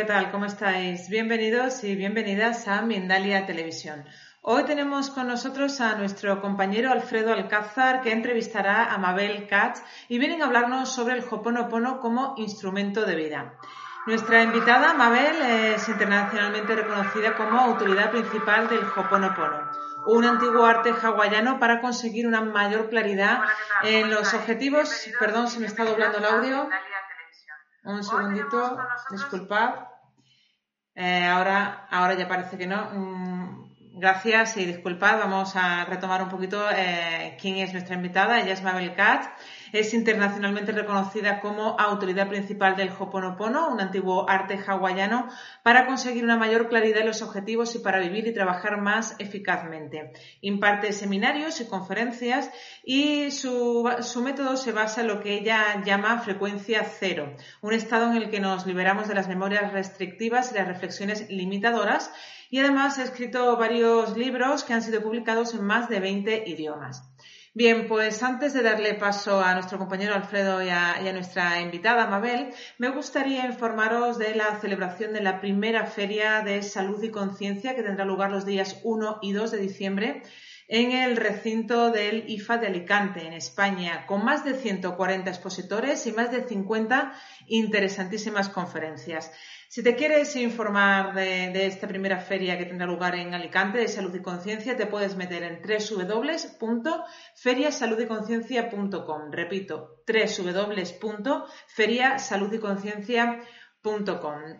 ¿qué tal? ¿Cómo estáis? Bienvenidos y bienvenidas a Mindalia Televisión. Hoy tenemos con nosotros a nuestro compañero Alfredo Alcázar, que entrevistará a Mabel Katz y vienen a hablarnos sobre el Hoponopono como instrumento de vida. Nuestra invitada, Mabel, es internacionalmente reconocida como autoridad principal del Hoponopono, un antiguo arte hawaiano para conseguir una mayor claridad en los objetivos. Perdón, se me está doblando el audio. Un segundito, disculpad. Eh, ahora, ahora ya parece que no. Mm, gracias y disculpad. Vamos a retomar un poquito eh, quién es nuestra invitada. Ella es Mabel Katz. Es internacionalmente reconocida como autoridad principal del Hoponopono, un antiguo arte hawaiano, para conseguir una mayor claridad en los objetivos y para vivir y trabajar más eficazmente. Imparte seminarios y conferencias y su, su método se basa en lo que ella llama frecuencia cero, un estado en el que nos liberamos de las memorias restrictivas y las reflexiones limitadoras y además ha escrito varios libros que han sido publicados en más de 20 idiomas. Bien, pues antes de darle paso a nuestro compañero Alfredo y a, y a, nuestra invitada Mabel, me gustaría informaros de la celebración de la primera feria de salud y conciencia que tendrá lugar los días 1 y 2 de diciembre en el recinto del IFA de Alicante, en España, con más de 140 expositores y más de 50 interesantísimas conferencias. Si te quieres informar de, esta primera feria que tendrá lugar en Alicante de Salud y Conciencia, te puedes meter en www.feriasaludyconciencia.com. Repito, www.feriasaludyconciencia.com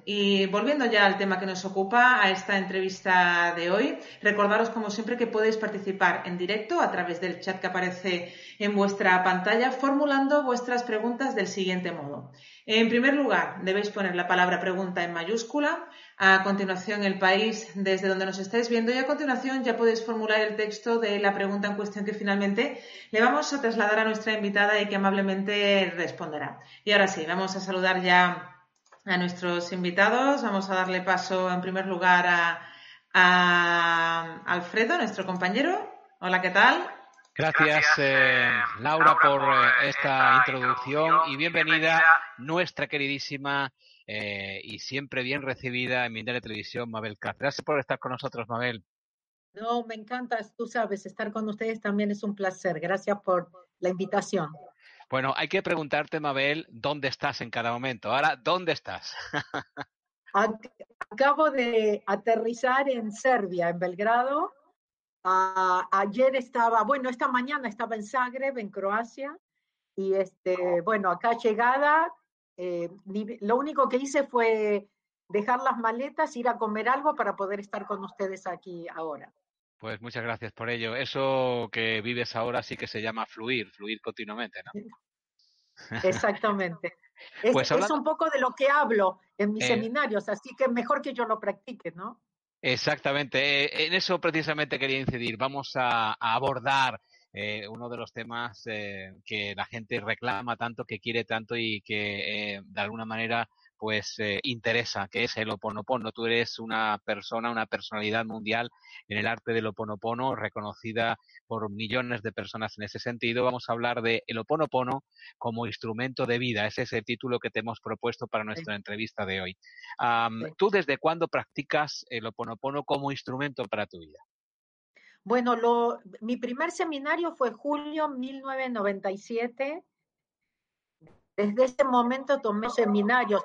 y volviendo ya al tema que nos ocupa, a esta entrevista de hoy, recordaros como siempre que podéis participar en directo a través del chat que aparece en vuestra pantalla formulando vuestras preguntas del siguiente modo. En primer lugar, debéis poner la palabra pregunta en mayúscula, a continuación el país desde donde nos estáis viendo y a continuación ya podéis formular el texto de la pregunta en cuestión que finalmente le vamos a trasladar a nuestra invitada y que amablemente responderá. Y ahora sí, vamos a saludar ya a nuestros invitados. Vamos a darle paso en primer lugar a, a Alfredo, nuestro compañero. Hola, ¿qué tal? Gracias, eh, Laura, por eh, esta introducción y bienvenida nuestra queridísima eh, y siempre bien recibida en Mindere Televisión, Mabel Katz. Gracias por estar con nosotros, Mabel. No, me encanta, tú sabes, estar con ustedes también es un placer. Gracias por la invitación. Bueno, hay que preguntarte, Mabel, dónde estás en cada momento. Ahora, ¿dónde estás? Acabo de aterrizar en Serbia, en Belgrado. Ayer estaba, bueno, esta mañana estaba en Zagreb, en Croacia. Y este, bueno, acá llegada, eh, lo único que hice fue dejar las maletas, ir a comer algo para poder estar con ustedes aquí ahora. Pues muchas gracias por ello. Eso que vives ahora sí que se llama fluir, fluir continuamente, ¿no? Exactamente. Es, pues hablando... es un poco de lo que hablo en mis eh... seminarios, así que mejor que yo lo practique, ¿no? Exactamente. En eso precisamente quería incidir. Vamos a, a abordar eh, uno de los temas eh, que la gente reclama tanto, que quiere tanto y que eh, de alguna manera pues eh, interesa, que es el oponopono. Tú eres una persona, una personalidad mundial en el arte del oponopono, reconocida por millones de personas en ese sentido. Vamos a hablar de el oponopono como instrumento de vida. Ese es el título que te hemos propuesto para nuestra sí. entrevista de hoy. Um, sí. ¿Tú desde cuándo practicas el oponopono como instrumento para tu vida? Bueno, lo, mi primer seminario fue julio 1997. Desde ese momento tomé seminarios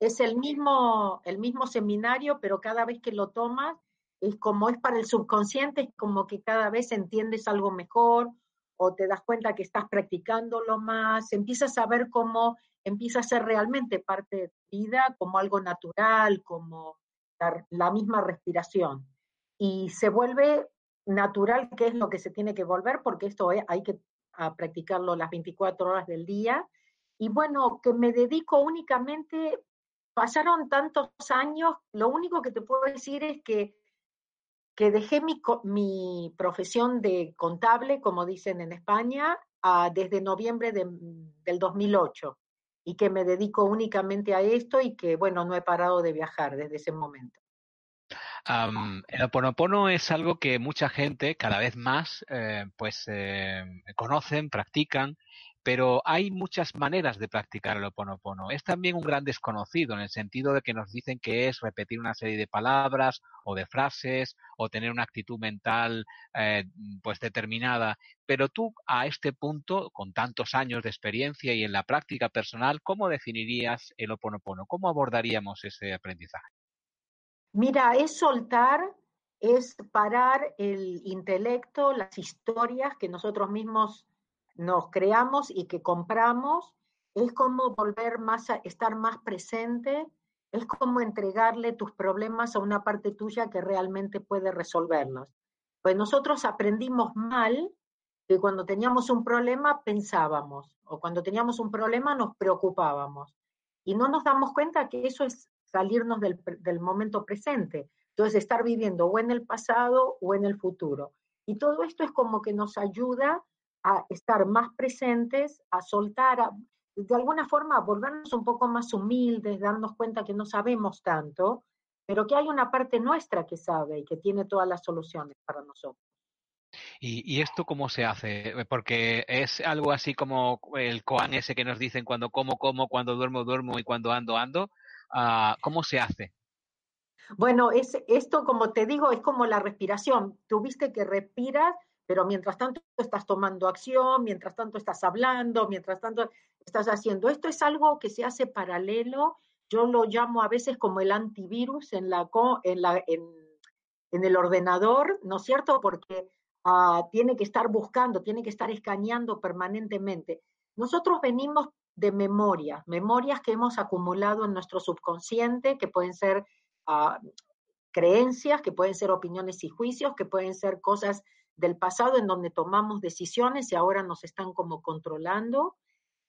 es el mismo, el mismo seminario, pero cada vez que lo tomas, es como es para el subconsciente, es como que cada vez entiendes algo mejor o te das cuenta que estás practicándolo más, empiezas a ver cómo empieza a ser realmente parte de tu vida, como algo natural, como la, la misma respiración. Y se vuelve natural, que es lo que se tiene que volver, porque esto hay que practicarlo las 24 horas del día. Y bueno, que me dedico únicamente, pasaron tantos años, lo único que te puedo decir es que que dejé mi, mi profesión de contable, como dicen en España, desde noviembre de, del 2008 y que me dedico únicamente a esto y que, bueno, no he parado de viajar desde ese momento. el es algo que mucha gente cada vez más eh, pues eh, conocen, practican pero hay muchas maneras de practicar el oponopono. Es también un gran desconocido en el sentido de que nos dicen que es repetir una serie de palabras o de frases o tener una actitud mental eh, pues determinada. Pero tú a este punto, con tantos años de experiencia y en la práctica personal, ¿cómo definirías el oponopono? ¿Cómo abordaríamos ese aprendizaje? Mira, es soltar, es parar el intelecto, las historias que nosotros mismos nos creamos y que compramos, es como volver más a estar más presente, es como entregarle tus problemas a una parte tuya que realmente puede resolverlos. Pues nosotros aprendimos mal que cuando teníamos un problema pensábamos, o cuando teníamos un problema nos preocupábamos. Y no nos damos cuenta que eso es salirnos del, del momento presente. Entonces, estar viviendo o en el pasado o en el futuro. Y todo esto es como que nos ayuda a estar más presentes, a soltar, a, de alguna forma a volvernos un poco más humildes, darnos cuenta que no sabemos tanto, pero que hay una parte nuestra que sabe y que tiene todas las soluciones para nosotros. ¿Y, esto cómo se hace? Porque es algo así como el koan ese que nos dicen cuando como, como, cuando duermo, duermo y cuando ando, ando. Uh, ¿Cómo se hace? Bueno, es, esto, como te digo, es como la respiración. Tuviste que respiras pero mientras tanto estás tomando acción, mientras tanto estás hablando, mientras tanto estás haciendo. Esto es algo que se hace paralelo, yo lo llamo a veces como el antivirus en, la, en, la, en, el ordenador, ¿no es cierto? Porque uh, tiene que estar buscando, tiene que estar escaneando permanentemente. Nosotros venimos de memorias, memorias que hemos acumulado en nuestro subconsciente, que pueden ser uh, creencias, que pueden ser opiniones y juicios, que pueden ser cosas del pasado en donde tomamos decisiones y ahora nos están como controlando.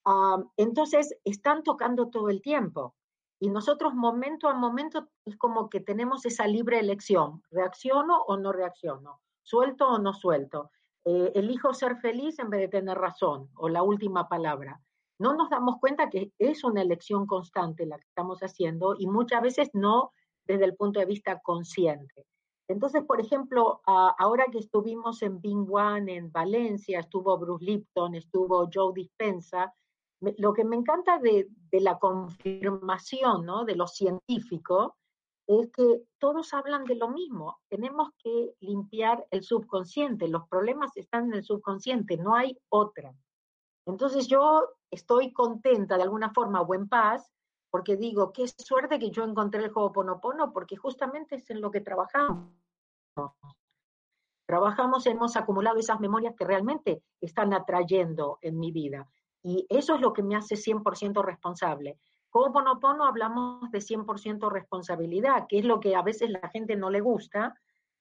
Ah, entonces, están tocando todo el tiempo. Y nosotros momento a momento es como que tenemos esa libre elección, reacciono o no reacciono, suelto o no suelto, eh, elijo ser feliz en vez de tener razón o la última palabra. No nos damos cuenta que es una elección constante la que estamos haciendo y muchas veces no desde el punto de vista consciente. Entonces, por ejemplo, ahora que estuvimos en Bing One, en Valencia, estuvo Bruce Lipton, estuvo Joe Dispensa, lo que me encanta de, la confirmación ¿no? de lo científico es que todos hablan de lo mismo. Tenemos que limpiar el subconsciente. Los problemas están en el subconsciente, no hay otra. Entonces yo estoy contenta de alguna forma o en paz porque digo, qué suerte que yo encontré el juego Ponopono, porque justamente es en lo que trabajamos. Trabajamos, hemos acumulado esas memorias que realmente están atrayendo en mi vida. Y eso es lo que me hace 100% responsable. Como Ponopono hablamos de 100% responsabilidad, que es lo que a veces la gente no le gusta,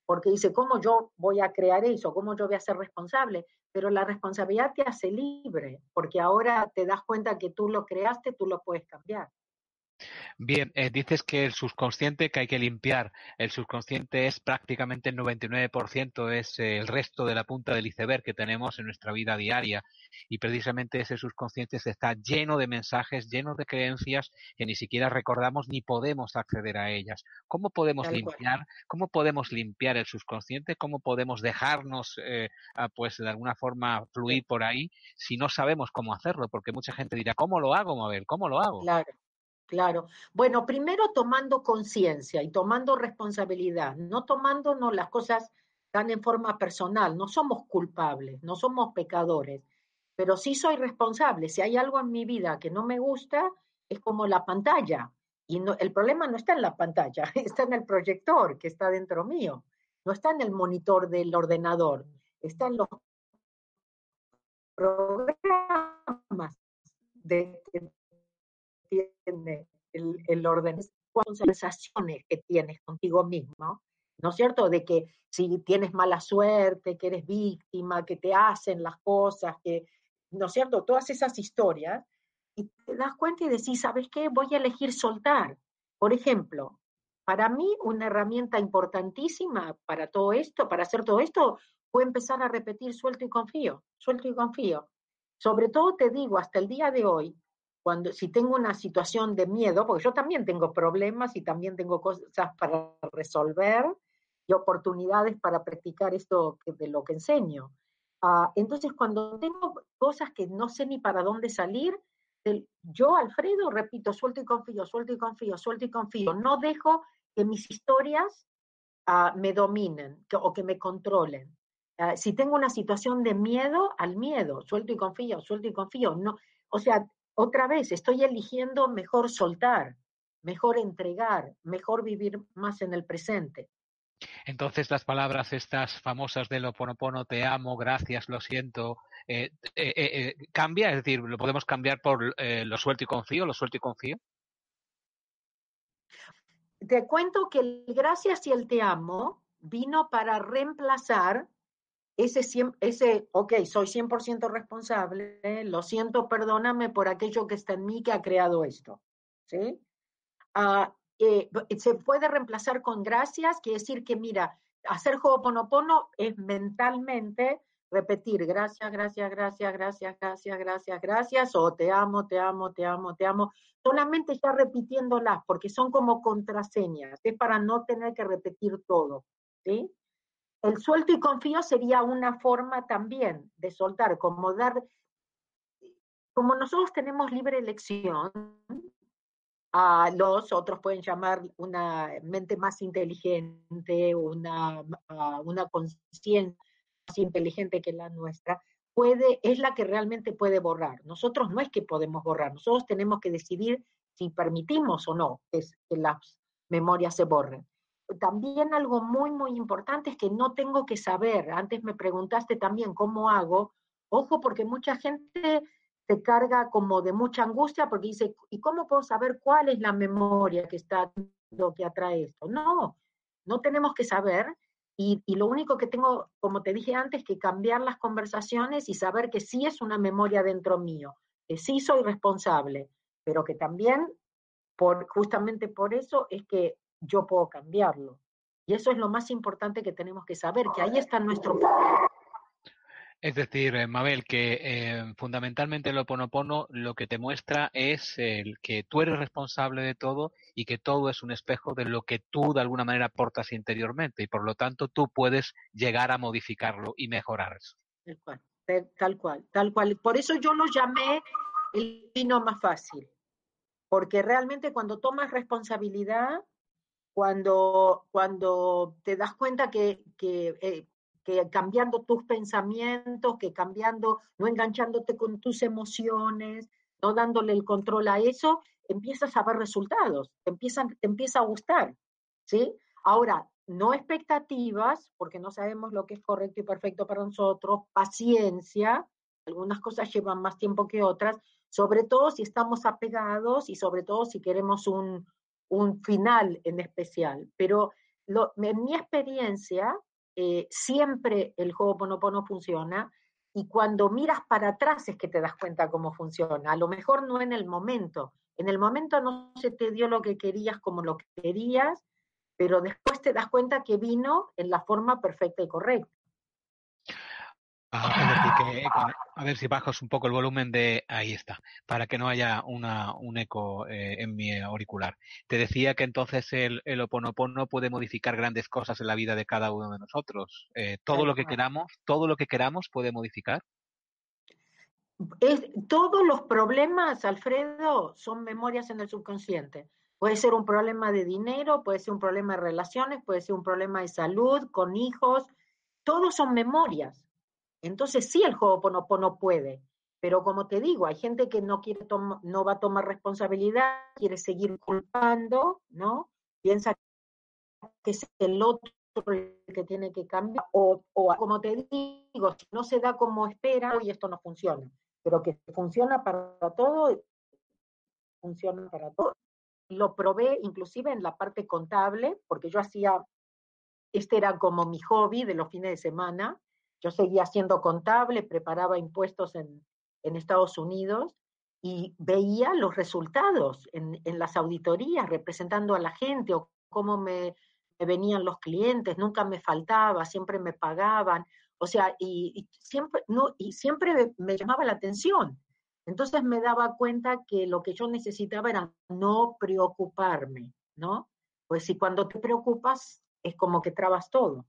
porque dice, ¿cómo yo voy a crear eso? ¿Cómo yo voy a ser responsable? Pero la responsabilidad te hace libre, porque ahora te das cuenta que tú lo creaste, tú lo puedes cambiar. Bien, eh, dices que el subconsciente que hay que limpiar. El subconsciente es prácticamente el 99%, es eh, el resto de la punta del iceberg que tenemos en nuestra vida diaria. Y precisamente ese subconsciente está lleno de mensajes, lleno de creencias que ni siquiera recordamos ni podemos acceder a ellas. ¿Cómo podemos limpiar? ¿Cómo podemos limpiar el subconsciente? ¿Cómo podemos dejarnos, eh, pues de alguna forma fluir por ahí si no sabemos cómo hacerlo? Porque mucha gente dirá, ¿cómo lo hago, Mabel? ¿Cómo lo hago? Claro. Claro. Bueno, primero tomando conciencia y tomando responsabilidad, no tomándonos las cosas tan en forma personal. No somos culpables, no somos pecadores, pero sí soy responsable. Si hay algo en mi vida que no me gusta, es como la pantalla. Y no, el problema no está en la pantalla, está en el proyector que está dentro mío. No está en el monitor del ordenador, está en los programas de, que tiene el, el orden, cuáles sensaciones que tienes contigo mismo, ¿no es cierto? De que si tienes mala suerte, que eres víctima, que te hacen las cosas, que, ¿no es cierto? Todas esas historias, y te das cuenta y decís, ¿sabes qué? Voy a elegir soltar. Por ejemplo, para mí una herramienta importantísima para todo esto, para hacer todo esto, fue empezar a repetir suelto y confío, suelto y confío. Sobre todo te digo, hasta el día de hoy, cuando si tengo una situación de miedo, porque yo también tengo problemas y también tengo cosas para resolver y oportunidades para practicar esto de lo que enseño. Uh, entonces, cuando tengo cosas que no sé ni para dónde salir, el, yo, Alfredo, repito, suelto y confío, suelto y confío, suelto y confío. No dejo que mis historias uh, me dominen que, o que me controlen. Uh, si tengo una situación de miedo, al miedo, suelto y confío, suelto y confío. No, o sea, otra vez, estoy eligiendo mejor soltar, mejor entregar, mejor vivir más en el presente. Entonces las palabras estas famosas de lo ponopono, te amo, gracias, lo siento, eh, eh, eh, cambia, es decir, lo podemos cambiar por lo suelto y confío, lo suelto y confío. Te cuento que el gracias y el te amo vino para reemplazar ese, ese, ok, soy 100% responsable, lo siento, perdóname por aquello que está en mí que ha creado esto. ¿sí? Uh, eh, se puede reemplazar con gracias, quiere decir que, mira, hacer Ho'oponopono es mentalmente repetir gracias, gracias, gracias, gracias, gracias, gracias, gracias, o te amo, te amo, te amo, te amo, solamente ya repitiéndolas, porque son como contraseñas, es para no tener que repetir todo, ¿sí? El suelto y confío sería una forma también de soltar, como dar, como nosotros tenemos libre elección, a los otros pueden llamar una mente más inteligente, una, una conciencia más inteligente que la nuestra, puede, es la que realmente puede borrar. Nosotros no es que podemos borrar, nosotros tenemos que decidir si permitimos o no que, que las memorias se borren también algo muy, muy importante es que no tengo que saber. Antes me preguntaste también cómo hago. Ojo, porque mucha gente se carga como de mucha angustia porque dice, ¿y cómo puedo saber cuál es la memoria que está lo que atrae esto? No, no tenemos que saber. Y, y, lo único que tengo, como te dije antes, que cambiar las conversaciones y saber que sí es una memoria dentro mío, que sí soy responsable, pero que también, por, justamente por eso, es que yo puedo cambiarlo. Y eso es lo más importante que tenemos que saber, que ahí está nuestro poder. Es decir, eh, Mabel, que eh, fundamentalmente el Oponopono lo que te muestra es el que tú eres responsable de todo y que todo es un espejo de lo que tú de alguna manera aportas interiormente y por lo tanto tú puedes llegar a modificarlo y mejorar eso. Tal cual, tal cual, tal cual. Por eso yo lo llamé el vino más fácil, porque realmente cuando tomas responsabilidad cuando, cuando te das cuenta que, que, eh, que, cambiando tus pensamientos, que cambiando, no enganchándote con tus emociones, no dándole el control a eso, empiezas a ver resultados, te, empiezan, te empieza a gustar, ¿sí? Ahora, no expectativas, porque no sabemos lo que es correcto y perfecto para nosotros, paciencia, algunas cosas llevan más tiempo que otras, sobre todo si estamos apegados y sobre todo si queremos un, un final en especial, pero lo, en mi experiencia, eh, siempre el juego Ponopono funciona y cuando miras para atrás es que te das cuenta cómo funciona. A lo mejor no en el momento. En el momento no se te dio lo que querías como lo que querías, pero después te das cuenta que vino en la forma perfecta y correcta. Ah, es decir, que, a ver si bajas un poco el volumen de ahí está, para que no haya una, un eco eh, en mi auricular. Te decía que entonces el, el oponopono puede modificar grandes cosas en la vida de cada uno de nosotros. Eh, todo lo que queramos, todo lo que queramos puede modificar. Es, todos los problemas, Alfredo, son memorias en el subconsciente. Puede ser un problema de dinero, puede ser un problema de relaciones, puede ser un problema de salud, con hijos, todos son memorias entonces sí el Ho'oponopono puede, pero como te digo, hay gente que no quiere no va a tomar responsabilidad, quiere seguir culpando, ¿no? Piensa que es el otro el que tiene que cambiar, o, o como te digo, si no se da como espera, y esto no funciona, pero que funciona para todo, funciona para todo. Lo probé inclusive en la parte contable, porque yo hacía, este era como mi hobby de los fines de semana, yo seguía siendo contable, preparaba impuestos en, en Estados Unidos y veía los resultados en, en, las auditorías representando a la gente o cómo me, me, venían los clientes, nunca me faltaba, siempre me pagaban, o sea, y, y siempre, no, y siempre me, llamaba la atención. Entonces me daba cuenta que lo que yo necesitaba era no preocuparme, ¿no? Pues si cuando te preocupas es como que trabas todo.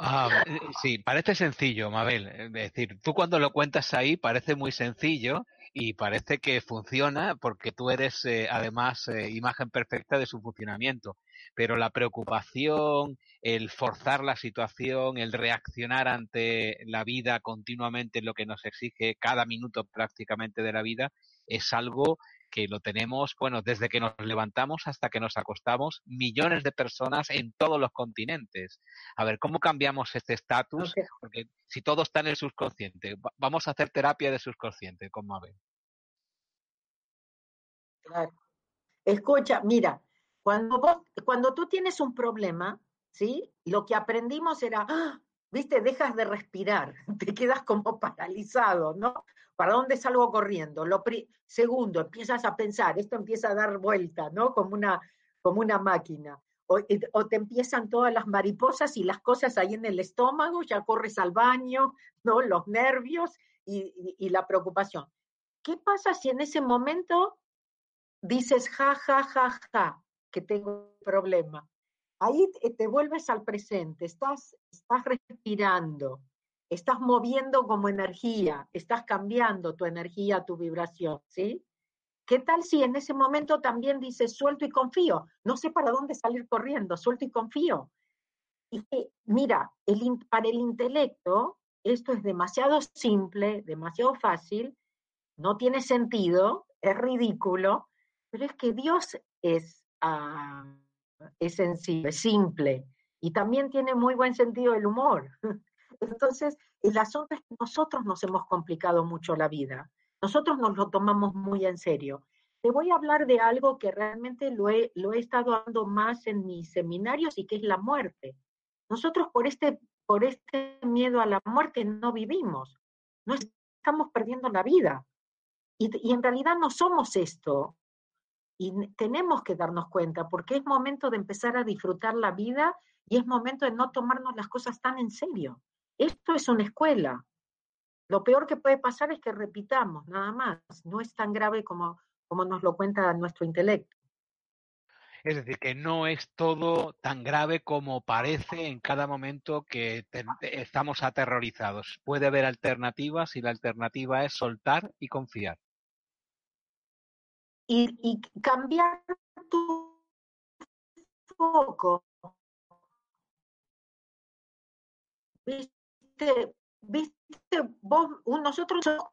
Ah, sí, parece sencillo, Mabel. Es decir, tú cuando lo cuentas ahí parece muy sencillo y parece que funciona porque tú eres eh, además eh, imagen perfecta de su funcionamiento. Pero la preocupación, el forzar la situación, el reaccionar ante la vida continuamente, lo que nos exige cada minuto prácticamente de la vida, es algo que lo tenemos, bueno, desde que nos levantamos hasta que nos acostamos, millones de personas en todos los continentes. A ver, ¿cómo cambiamos este estatus? Okay. Porque si todo está en el subconsciente, vamos a hacer terapia de subconsciente con Mabel. Claro. Escucha, mira, cuando, vos, cuando tú tienes un problema, ¿sí? Lo que aprendimos era, ¡ah! viste, dejas de respirar, te quedas como paralizado, ¿no? ¿Para dónde salgo corriendo? Lo segundo, empiezas a pensar, esto empieza a dar vuelta, ¿no? Como una, como una máquina. O, te empiezan todas las mariposas y las cosas ahí en el estómago, ya corres al baño, ¿no? Los nervios y, la preocupación. ¿Qué pasa si en ese momento dices, ja, ja, ja, ja, que tengo un problema? Ahí te vuelves al presente, estás, estás respirando, estás moviendo como energía, estás cambiando tu energía, tu vibración, ¿sí? ¿Qué tal si en ese momento también dices suelto y confío? No sé para dónde salir corriendo, suelto y confío. Y mira, el, para el intelecto esto es demasiado simple, demasiado fácil, no tiene sentido, es ridículo, pero es que Dios es, uh, es sencillo, es simple y también tiene muy buen sentido el humor. Entonces, el asunto es que nosotros nos hemos complicado mucho la vida. Nosotros nos lo tomamos muy en serio. Te voy a hablar de algo que realmente lo he, lo he estado dando más en mis seminarios y que es la muerte. Nosotros por este, por este miedo a la muerte no vivimos, no estamos perdiendo la vida. Y, y en realidad no somos esto. Y tenemos que darnos cuenta porque es momento de empezar a disfrutar la vida y es momento de no tomarnos las cosas tan en serio. Esto es una escuela. Lo peor que puede pasar es que repitamos, nada más. No es tan grave como, como nos lo cuenta nuestro intelecto. Es decir, que no es todo tan grave como parece en cada momento que estamos aterrorizados. Puede haber alternativas y la alternativa es soltar y confiar. Y, y cambiar tu foco. ¿Viste? Viste, viste, vos, nosotros somos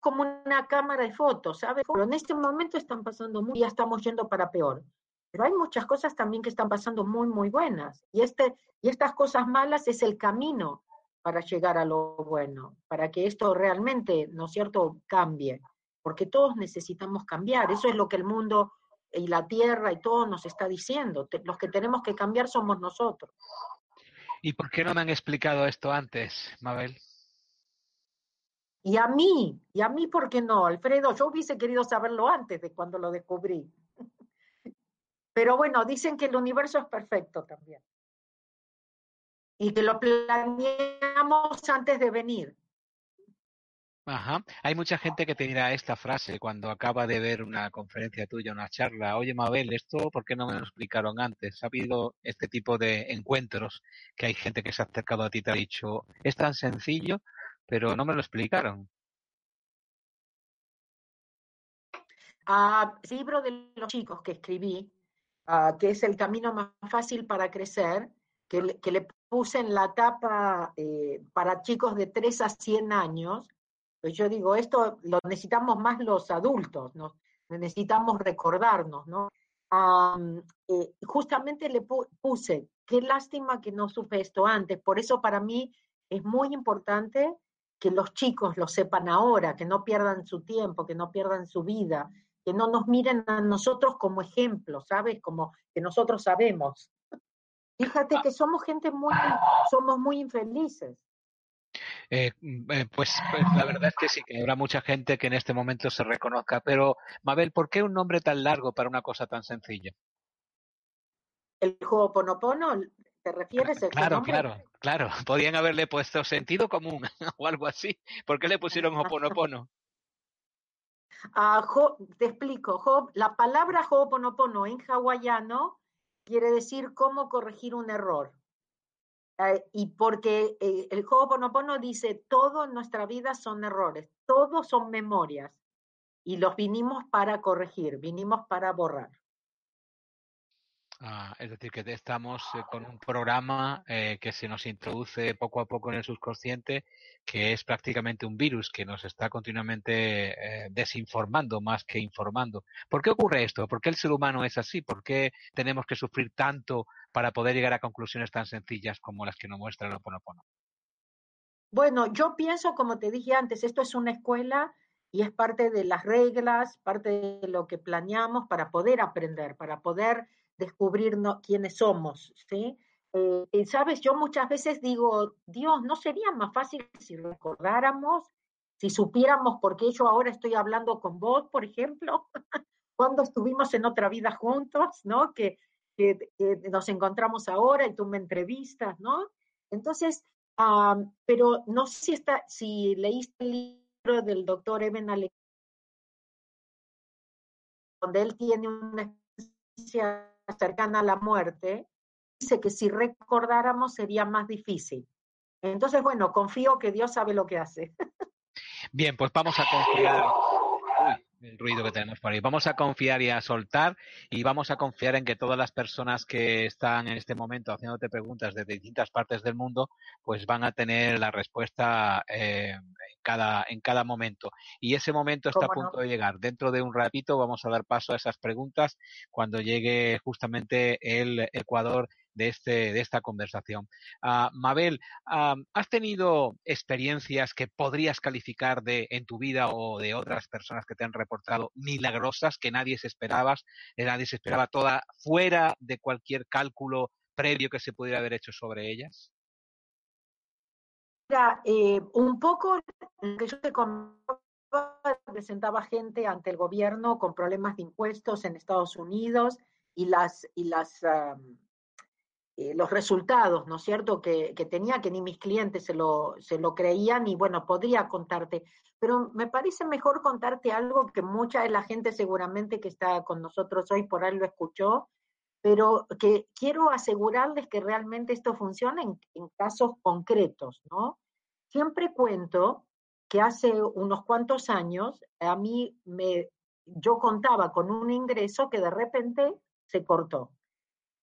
como una cámara de fotos, ¿sabes? Pero en este momento están pasando muy, ya estamos yendo para peor. Pero hay muchas cosas también que están pasando muy, muy buenas. Y, este, y estas cosas malas es el camino para llegar a lo bueno, para que esto realmente, ¿no es cierto?, cambie. Porque todos necesitamos cambiar. Eso es lo que el mundo y la tierra y todo nos está diciendo. Los que tenemos que cambiar somos nosotros. ¿Y por qué no me han explicado esto antes, Mabel? Y a mí, y a mí, ¿por qué no? Alfredo, yo hubiese querido saberlo antes de cuando lo descubrí. Pero bueno, dicen que el universo es perfecto también. Y que lo planeamos antes de venir. Ajá. Hay mucha gente que te dirá esta frase cuando acaba de ver una conferencia tuya, una charla. Oye, Mabel, ¿esto por qué no me lo explicaron antes? Ha habido este tipo de encuentros que hay gente que se ha acercado a ti y te ha dicho, es tan sencillo, pero no me lo explicaron. Ah, libro de los chicos que escribí, ah, que es el camino más fácil para crecer, que le, puse en la tapa eh, para chicos de 3 a 100 años, yo digo, esto lo necesitamos más los adultos, ¿no? necesitamos recordarnos, ¿no? eh, justamente le puse, qué lástima que no supe esto antes, por eso para mí es muy importante que los chicos lo sepan ahora, que no pierdan su tiempo, que no pierdan su vida, que no nos miren a nosotros como ejemplo, ¿sabes? Como que nosotros sabemos. Fíjate que somos gente muy, somos muy infelices. Eh, mm, eh, pues, pues, la verdad es que sí, que habrá mucha gente que en este momento se reconozca. Pero, Mabel, ¿por qué un nombre tan largo para una cosa tan sencilla? ¿El Ho'oponopono? ¿Te refieres? claro, claro, claro. Podrían haberle puesto sentido común o algo así. ¿Por qué le pusieron Ho'oponopono? Ah, te explico. la palabra Ho'oponopono en hawaiano quiere decir cómo corregir un error. Eh, y porque eh, el Ho'oponopono dice, todo en nuestra vida son errores, todos son memorias, y los vinimos para corregir, vinimos para borrar. Ah, es decir, que estamos eh, con un programa que se nos introduce poco a poco en el subconsciente, que es prácticamente un virus que nos está continuamente desinformando más que informando. ¿Por qué ocurre esto? ¿Por qué el ser humano es así? ¿Por qué tenemos que sufrir tanto para poder llegar a conclusiones tan sencillas como las que nos muestra el Oponopono? Bueno, yo pienso, como te dije antes, esto es una escuela y es parte de las reglas, parte de lo que planeamos para poder aprender, para poder descubrir quiénes somos, ¿sí? Eh, sabes, yo muchas veces digo, Dios, ¿no sería más fácil si recordáramos, si supiéramos por qué yo ahora estoy hablando con vos, por ejemplo, cuando estuvimos en otra vida juntos, ¿no? Que que, nos encontramos ahora y tú me entrevistas, ¿no? Entonces, pero no sé si, está, si leíste el libro del doctor Eben Alexander, donde él tiene una experiencia cercana a la muerte, dice que si recordáramos sería más difícil. Entonces, bueno, confío que Dios sabe lo que hace. Bien, pues vamos a confiar el ruido que tenemos por ahí. Vamos a confiar y a soltar y vamos a confiar en que todas las personas que están en este momento haciéndote preguntas de distintas partes del mundo, pues van a tener la respuesta eh, en, cada, en cada momento. Y ese momento está a punto de llegar. Dentro de un ratito vamos a dar paso a esas preguntas cuando llegue justamente el Ecuador de, este, de esta conversación. Uh, Mabel, uh, ¿has tenido experiencias que podrías calificar de en tu vida o de otras personas que te han reportado milagrosas que nadie se esperaba, eh, nadie se esperaba toda fuera de cualquier cálculo previo que se pudiera haber hecho sobre ellas? Mira, eh, un poco lo que yo te presentaba gente ante el gobierno con problemas de impuestos en Estados Unidos y las, y las eh, los resultados, ¿no es cierto?, que, tenía, que ni mis clientes se lo, se lo creían y bueno, podría contarte, pero me parece mejor contarte algo que mucha de la gente seguramente que está con nosotros hoy por ahí lo escuchó, pero que quiero asegurarles que realmente esto funciona en, en casos concretos, ¿no? Siempre cuento que hace unos cuantos años a mí me, yo contaba con un ingreso que de repente se cortó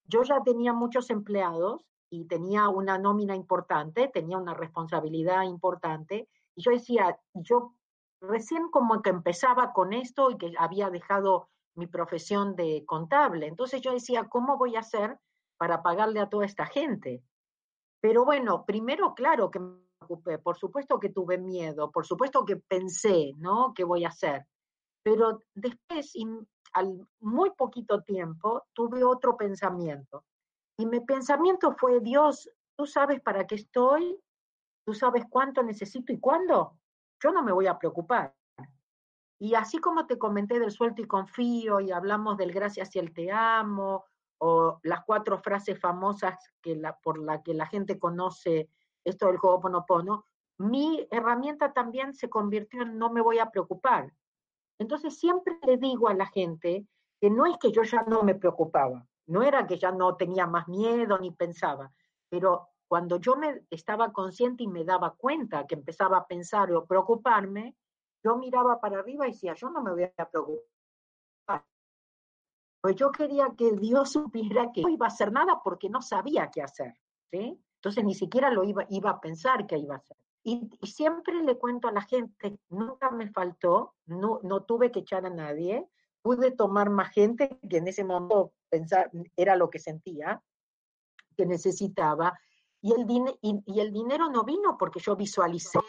yo ya tenía muchos empleados y tenía una nómina importante, tenía una responsabilidad importante, y yo decía, yo recién como que empezaba con esto y que había dejado mi profesión de contable, entonces yo decía, ¿cómo voy a hacer para pagarle a toda esta gente? Pero bueno, primero, claro que me preocupé, por supuesto que tuve miedo, por supuesto que pensé, ¿no? ¿Qué voy a hacer? Pero después, al muy poquito tiempo, tuve otro pensamiento. Y mi pensamiento fue, Dios, tú sabes para qué estoy, tú sabes cuánto necesito y cuándo. Yo no me voy a preocupar. Y así como te comenté del suelto y confío y hablamos del gracias y el te amo, o las cuatro frases famosas que por la que la gente conoce esto del Ho'oponopono, mi herramienta también se convirtió en no me voy a preocupar. Entonces siempre le digo a la gente que no es que yo ya no me preocupaba, no era que ya no tenía más miedo ni pensaba, pero cuando yo me estaba consciente y me daba cuenta que empezaba a pensar o preocuparme, yo miraba para arriba y decía, yo no me voy a preocupar. Pues yo quería que Dios supiera que no iba a hacer nada porque no sabía qué hacer. ¿sí? Entonces ni siquiera lo iba, iba a pensar que iba a hacer. Y, siempre le cuento a la gente, nunca me faltó, no, no tuve que echar a nadie, pude tomar más gente que en ese momento pensar, era lo que sentía, que necesitaba, y el, y, el dinero no vino porque yo visualicé,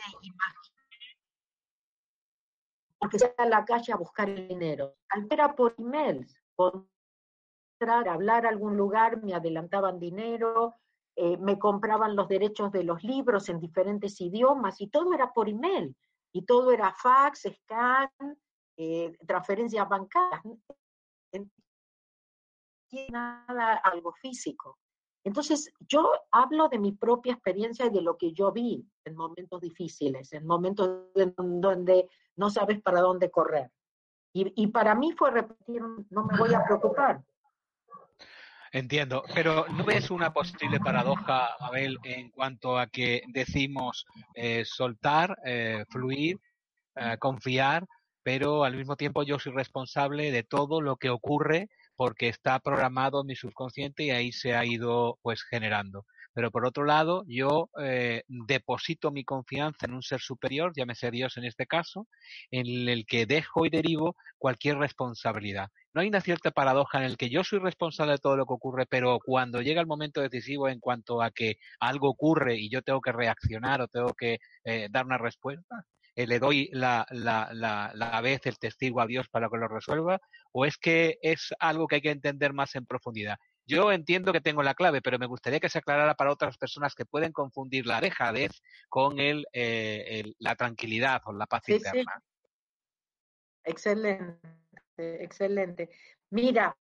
porque se a la calle a buscar el dinero. Era por emails, por entrar, hablar a algún lugar, me adelantaban dinero, eh, me compraban los derechos de los libros en diferentes idiomas y todo era por email. Y todo era fax, scan, eh, transferencias bancarias. Nada, algo físico. Entonces, yo hablo de mi propia experiencia y de lo que yo vi en momentos difíciles, en momentos en donde no sabes para dónde correr. Y para mí fue repetir, no me voy a preocupar, Entiendo, pero ¿no ves una posible paradoja, Abel, en cuanto a que decimos eh, soltar, eh, fluir, eh, confiar, pero al mismo tiempo yo soy responsable de todo lo que ocurre porque está programado mi subconsciente y ahí se ha ido pues generando. Pero por otro lado, yo eh, deposito mi confianza en un ser superior, llámese Dios en este caso, en el que dejo y derivo cualquier responsabilidad. No hay una cierta paradoja en el que yo soy responsable de todo lo que ocurre, pero cuando llega el momento decisivo en cuanto a que algo ocurre y yo tengo que reaccionar o tengo que eh, dar una respuesta, eh, le doy la, la, la, la, vez el testigo a Dios para que lo resuelva, o es que es algo que hay que entender más en profundidad. Yo entiendo que tengo la clave, pero me gustaría que se aclarara para otras personas que pueden confundir la dejadez con el, eh, la tranquilidad o la paz interna. Excelente, excelente. Mira,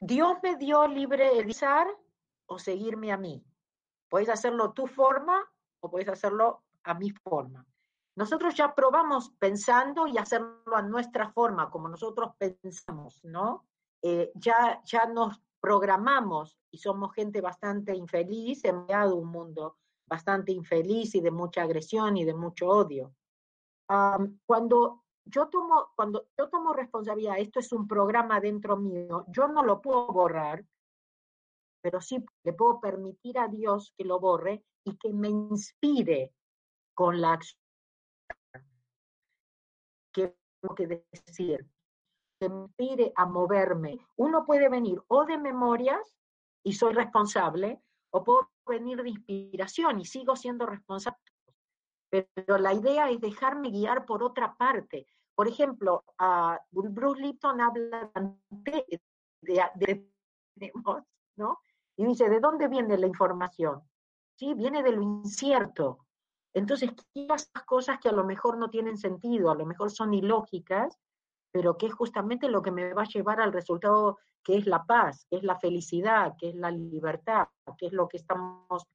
Dios me dio libre elegir o seguirme a mí. Puedes hacerlo tu forma o puedes hacerlo a mi forma. Nosotros ya probamos pensando y hacerlo a nuestra forma, como nosotros pensamos, ¿no? Eh, ya, ya nos programamos y somos gente bastante infeliz, hemos creado un mundo bastante infeliz y de mucha agresión y de mucho odio. cuando yo tomo, cuando yo tomo responsabilidad, esto es un programa dentro mío, yo no lo puedo borrar, pero sí le puedo permitir a Dios que lo borre y que me inspire con la acción que tengo que decir me pide a moverme. Uno puede venir o de memorias y soy responsable, o puedo venir de inspiración y sigo siendo responsable. Pero la idea es dejarme guiar por otra parte. Por ejemplo, a Bruce Lipton habla de, de, ¿no? Y dice, ¿de dónde viene la información? Sí, viene de lo incierto. Entonces, ¿qué esas cosas que a lo mejor no tienen sentido, a lo mejor son ilógicas, pero que es justamente lo que me va a llevar al resultado que es la paz, que es la felicidad, que es la libertad, que es lo que estamos...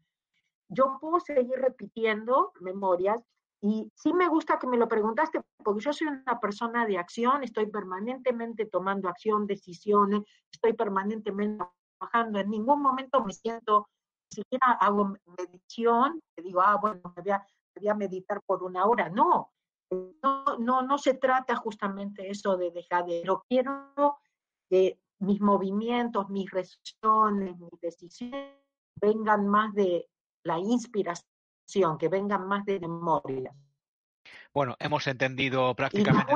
Yo puedo seguir repitiendo memorias y sí me gusta que me lo preguntaste, porque yo soy una persona de acción, estoy permanentemente tomando acción, decisiones, estoy permanentemente trabajando, en ningún momento me siento, ni siquiera hago meditación, te digo, ah, bueno, me voy, a, me voy a meditar por una hora, no, no, no, no se trata justamente eso de dejar de, lo quiero que mis movimientos, mis resoluciones, mis decisiones vengan más de la inspiración, que vengan más de memoria. Bueno, hemos entendido prácticamente.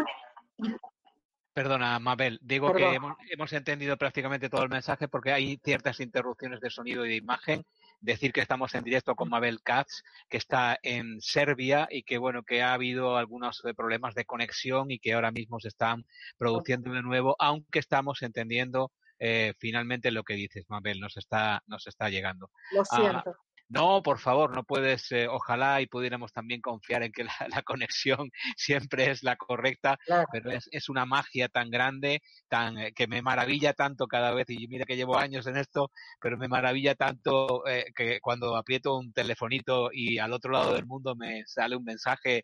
Perdona, Mabel, digo que hemos, hemos, entendido prácticamente todo el mensaje porque hay ciertas interrupciones de sonido y de imagen decir que estamos en directo con Mabel Katz, que está en Serbia y que, bueno, que ha habido algunos eh, problemas de conexión y que ahora mismo se están produciendo de nuevo, aunque estamos entendiendo eh, finalmente lo que dices, Mabel, nos está, nos está llegando. Lo ah, siento. No, por favor, no puedes, eh, ojalá y pudiéramos también confiar en que la, conexión siempre es la correcta, pero es, es, una magia tan grande, tan eh, que me maravilla tanto cada vez, y mira que llevo años en esto, pero me maravilla tanto eh, que cuando aprieto un telefonito y al otro lado del mundo me sale un mensaje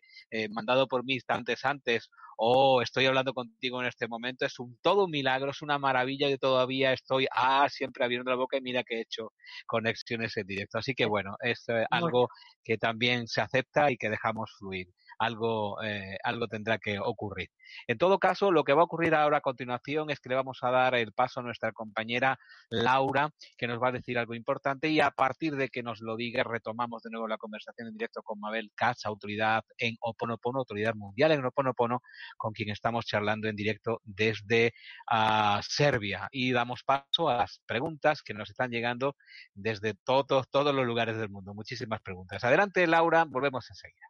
mandado por mí instantes antes oh, estoy hablando contigo en este momento, es un todo un milagro, es una maravilla que todavía estoy, ah, siempre abriendo la boca y mira que he hecho conexiones en directo. Así que bueno, es eh, algo que también se acepta y que dejamos fluir algo, eh, algo tendrá que ocurrir. En todo caso, lo que va a ocurrir ahora a continuación es que le vamos a dar el paso a nuestra compañera Laura, que nos va a decir algo importante y a partir de que nos lo diga, retomamos de nuevo la conversación en directo con Mabel Katz, autoridad en Oponopono, autoridad mundial en Oponopono, con quien estamos charlando en directo desde uh, Serbia. Y damos paso a las preguntas que nos están llegando desde todos, todos los lugares del mundo. Muchísimas preguntas. Adelante, Laura, volvemos enseguida.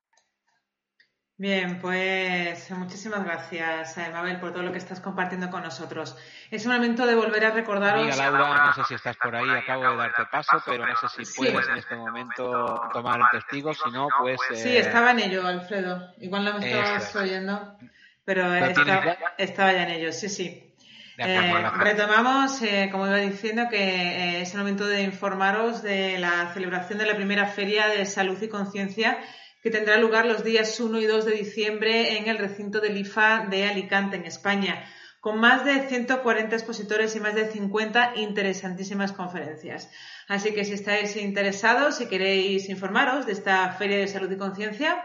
Bien, pues muchísimas gracias, eh, Mabel, por todo lo que estás compartiendo con nosotros. Es un momento de volver a recordaros. Amiga Laura, no sé si estás por ahí, acabo de darte paso, pero no sé si puedes en este momento tomar el testigo, si no, pues. Sí, eh, estaba en ello, Alfredo. Igual no me estabas oyendo, pero estaba, estaba, ya en ello, sí, sí. Eh, retomamos, eh, como iba diciendo, que eh, es el momento de informaros de la celebración de la primera feria de salud y conciencia que tendrá lugar los días 1 y 2 de diciembre en el recinto del IFA de Alicante, en España, con más de 140 expositores y más de 50 interesantísimas conferencias. Así que si estáis interesados, si queréis informaros de esta Feria de Salud y Conciencia,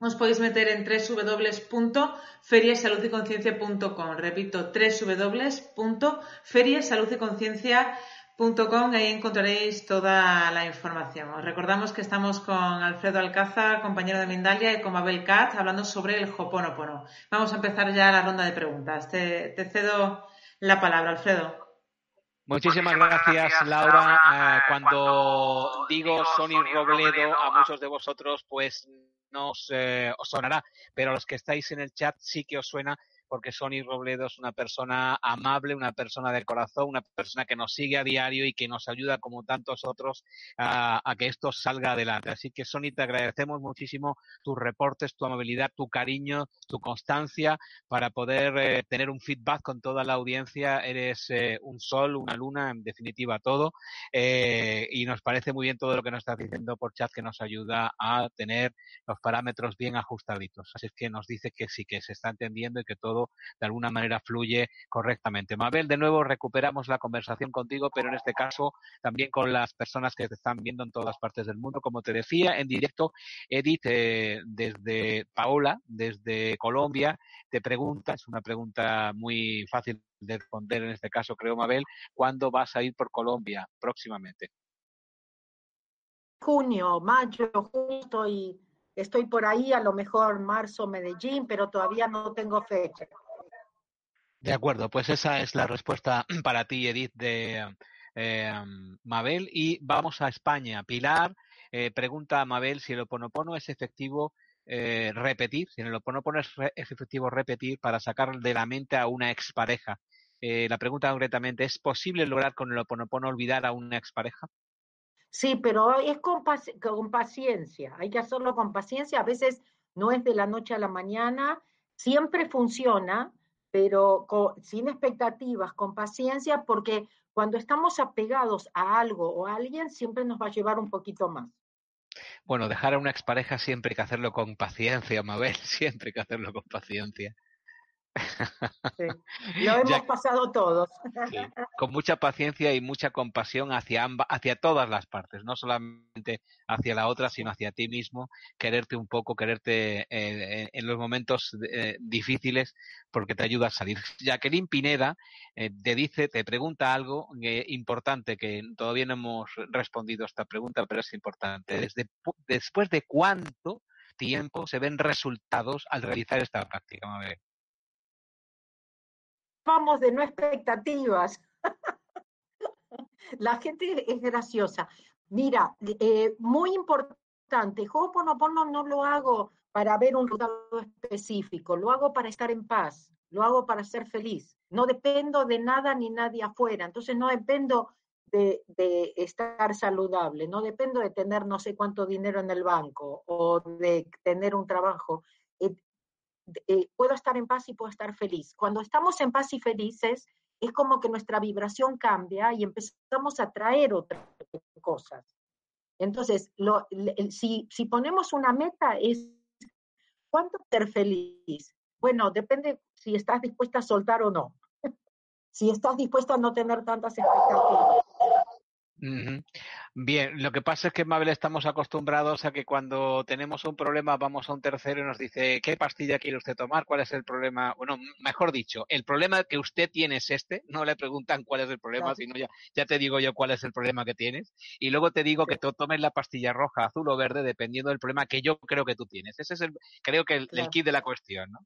os podéis meter en www.feriasaludsyconciencia.com. Repito, www.feriasaludsyconciencia.com Ahí encontraréis toda la información. Os recordamos que estamos con Alfredo Alcázar, compañero de Mindalia, y con Mabel Katz, hablando sobre el Hoponopono. Vamos a empezar ya la ronda de preguntas. Te, cedo la palabra, Alfredo. Muchísimas gracias, Laura. Eh, cuando digo Sony Robledo, a muchos de vosotros, pues no os, eh, os sonará, pero a los que estáis en el chat sí que os suena porque Sony Robledo es una persona amable, una persona de corazón, una persona que nos sigue a diario y que nos ayuda, como tantos otros, a, que esto salga adelante. Así que, Sony, te agradecemos muchísimo tus reportes, tu amabilidad, tu cariño, tu constancia para poder eh, tener un feedback con toda la audiencia. Eres eh, un sol, una luna, en definitiva, todo. Eh, y nos parece muy bien todo lo que nos estás diciendo por chat que nos ayuda a tener los parámetros bien ajustaditos. Así que nos dice que sí, que se está entendiendo y que todo de alguna manera fluye correctamente. Mabel, de nuevo recuperamos la conversación contigo, pero en este caso también con las personas que te están viendo en todas partes del mundo. Como te decía, en directo, Edith, eh, desde Paola, desde Colombia, te pregunta, es una pregunta muy fácil de responder en este caso, creo, Mabel, ¿cuándo vas a ir por Colombia próximamente? Junio, mayo, justo y Estoy por ahí, a lo mejor marzo, Medellín, pero todavía no tengo fecha. De acuerdo, pues esa es la respuesta para ti, Edith, de eh, Mabel. Y vamos a España. Pilar eh, pregunta a Mabel si el oponopono es efectivo eh, repetir, si en el oponopono es, es, efectivo repetir para sacar de la mente a una expareja. la pregunta concretamente, ¿es posible lograr con el oponopono olvidar a una expareja? Sí, pero es con, paciencia, hay que hacerlo con paciencia, a veces no es de la noche a la mañana, siempre funciona, pero sin expectativas, con paciencia, porque cuando estamos apegados a algo o a alguien, siempre nos va a llevar un poquito más. Bueno, dejar a una expareja siempre hay que hacerlo con paciencia, Mabel, siempre hay que hacerlo con paciencia. Lo hemos pasado todos. Con mucha paciencia y mucha compasión hacia ambas, hacia todas las partes, no solamente hacia la otra, sino hacia ti mismo, quererte un poco, quererte eh, en los momentos eh, difíciles, porque te ayuda a salir. Jacqueline Pineda eh, te dice, te pregunta algo importante que todavía no hemos respondido a esta pregunta, pero es importante. Desde, después de cuánto tiempo se ven resultados al realizar esta práctica? Vamos de no expectativas. La gente es graciosa. Mira, eh, muy importante, Ho'oponopono no lo hago para ver un resultado específico, lo hago para estar en paz, lo hago para ser feliz. No dependo de nada ni nadie afuera, entonces no dependo de, de, estar saludable, no dependo de tener no sé cuánto dinero en el banco o de tener un trabajo. Eh, puedo estar en paz y puedo estar feliz. Cuando estamos en paz y felices, es como que nuestra vibración cambia y empezamos a traer otras cosas. Entonces, si, si ponemos una meta es, ¿cuánto ser feliz? Bueno, depende si estás dispuesta a soltar o no. si estás dispuesta a no tener tantas expectativas. Bien, lo que pasa es que, Mabel, estamos acostumbrados a que cuando tenemos un problema vamos a un tercero y nos dice, ¿qué pastilla quiere usted tomar? ¿Cuál es el problema? Bueno, mejor dicho, el problema que usted tiene es este, no le preguntan cuál es el problema, sino ya, ya te digo yo cuál es el problema que tienes y luego te digo que tú tomes la pastilla roja, azul o verde dependiendo del problema que yo creo que tú tienes. Ese es el, creo que el, el kit de la cuestión, ¿no?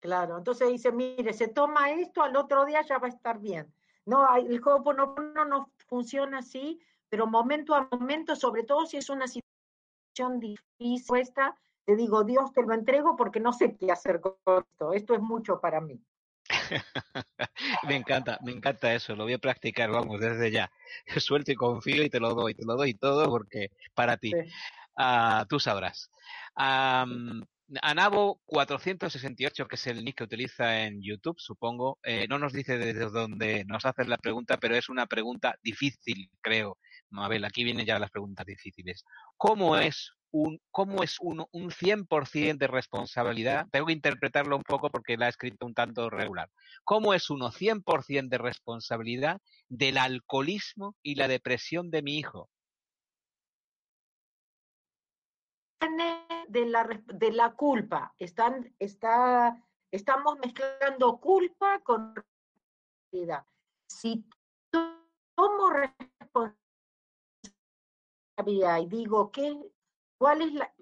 Claro, entonces dice, mire, se toma esto, al otro día ya va a estar bien. No, el Ho'oponopono no funciona así, pero momento a momento, sobre todo si es una situación difícil, te digo, Dios te lo entrego porque no sé qué hacer con esto. Esto es mucho para mí. me encanta, me encanta eso, lo voy a practicar, vamos, desde ya. Suelto y confío y te lo doy, te lo doy todo porque para ti. Ah, tú sabrás. Anabo 468, que es el nick que utiliza en YouTube, supongo, eh, no nos dice desde dónde nos hace la pregunta, pero es una pregunta difícil, creo. Mabel, aquí vienen ya las preguntas difíciles. ¿Cómo es un, cómo es un, un 100% de responsabilidad? Tengo que interpretarlo un poco porque la ha escrito un tanto regular. ¿Cómo es uno 100% de responsabilidad del alcoholismo y la depresión de mi hijo? De la, de la culpa. Están, está, estamos mezclando culpa con responsabilidad. Si tomo responsabilidad y digo que cuál es la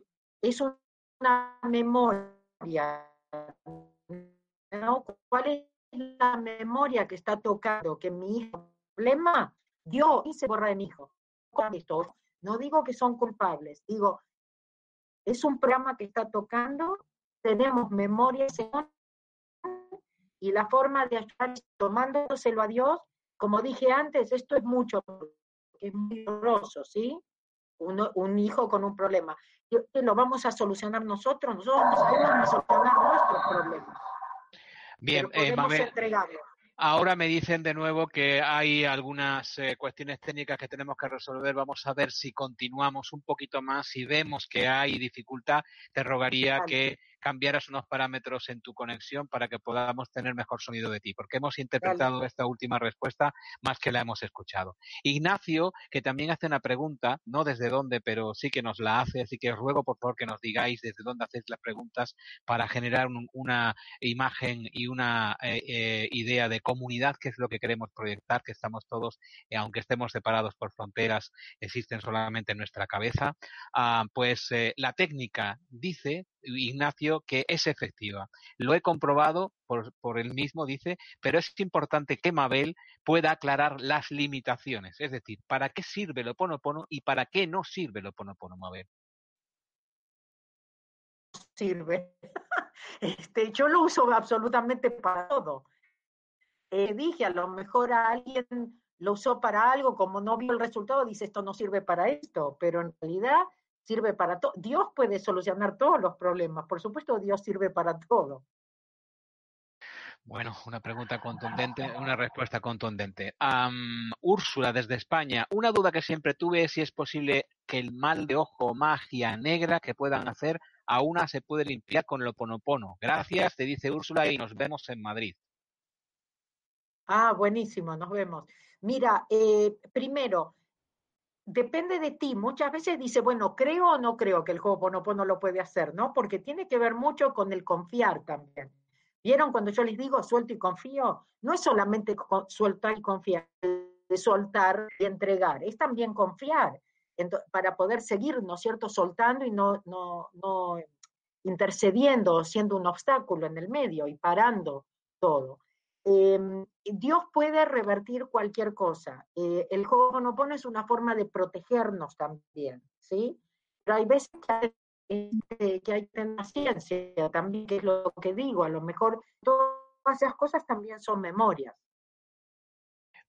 es una memoria, ¿no? ¿Cuál es la memoria que está tocando que mi hijo problema? Yo hice borrar de mi hijo. No digo que son culpables, digo es un programa que está tocando, tenemos memoria y la forma de estar tomándoselo a Dios, como dije antes, esto es mucho, es muy doloroso, ¿sí? un hijo con un problema. lo vamos a solucionar nosotros, nosotros no sabemos solucionar nuestros problemas. Bien, eh, Ahora me dicen de nuevo que hay algunas eh, cuestiones técnicas que tenemos que resolver. Vamos a ver si continuamos un poquito más. Si vemos que hay dificultad, te rogaría que cambiaras unos parámetros en tu conexión para que podamos tener mejor sonido de ti, porque hemos interpretado esta última respuesta más que la hemos escuchado. Ignacio, que también hace una pregunta, no desde dónde, pero sí que nos la hace, así que os ruego por favor que nos digáis desde dónde hacéis las preguntas para generar una imagen y una eh, eh, idea de comunidad, que es lo que queremos proyectar, que estamos todos, eh, aunque estemos separados por fronteras, existen solamente en nuestra cabeza. Ah, pues la técnica dice Ignacio, que es efectiva. Lo he comprobado por, él mismo, dice, pero es importante que Mabel pueda aclarar las limitaciones. Es decir, ¿para qué sirve el oponopono y para qué no sirve el oponopono, Mabel? Sirve. Este, yo lo uso absolutamente para todo. Eh, dije, a lo mejor a alguien lo usó para algo, como no vio el resultado, dice esto no sirve para esto, pero en realidad sirve para todo. Dios puede solucionar todos los problemas, por supuesto Dios sirve para todo. Bueno, una pregunta contundente, una respuesta contundente. Úrsula, desde España, una duda que siempre tuve es si es posible que el mal de ojo o magia negra que puedan hacer a una se puede limpiar con el oponopono. Gracias, te dice Úrsula, y nos vemos en Madrid. Ah, buenísimo, nos vemos. Mira, eh, primero, depende de ti. Muchas veces dice, bueno, creo o no creo que el no lo puede hacer, ¿no? Porque tiene que ver mucho con el confiar también. ¿Vieron cuando yo les digo suelto y confío? No es solamente sueltar y confiar, de soltar y entregar, es también confiar para poder seguir, ¿no es cierto?, soltando y no, no, no intercediendo, siendo un obstáculo en el medio y parando todo. Em, Dios puede revertir cualquier cosa. Eh, el Ho'oponopono es una forma de protegernos también, ¿sí? Pero hay veces que hay, este, que ciencia también, que es lo que digo, a lo mejor todas esas cosas también son memorias.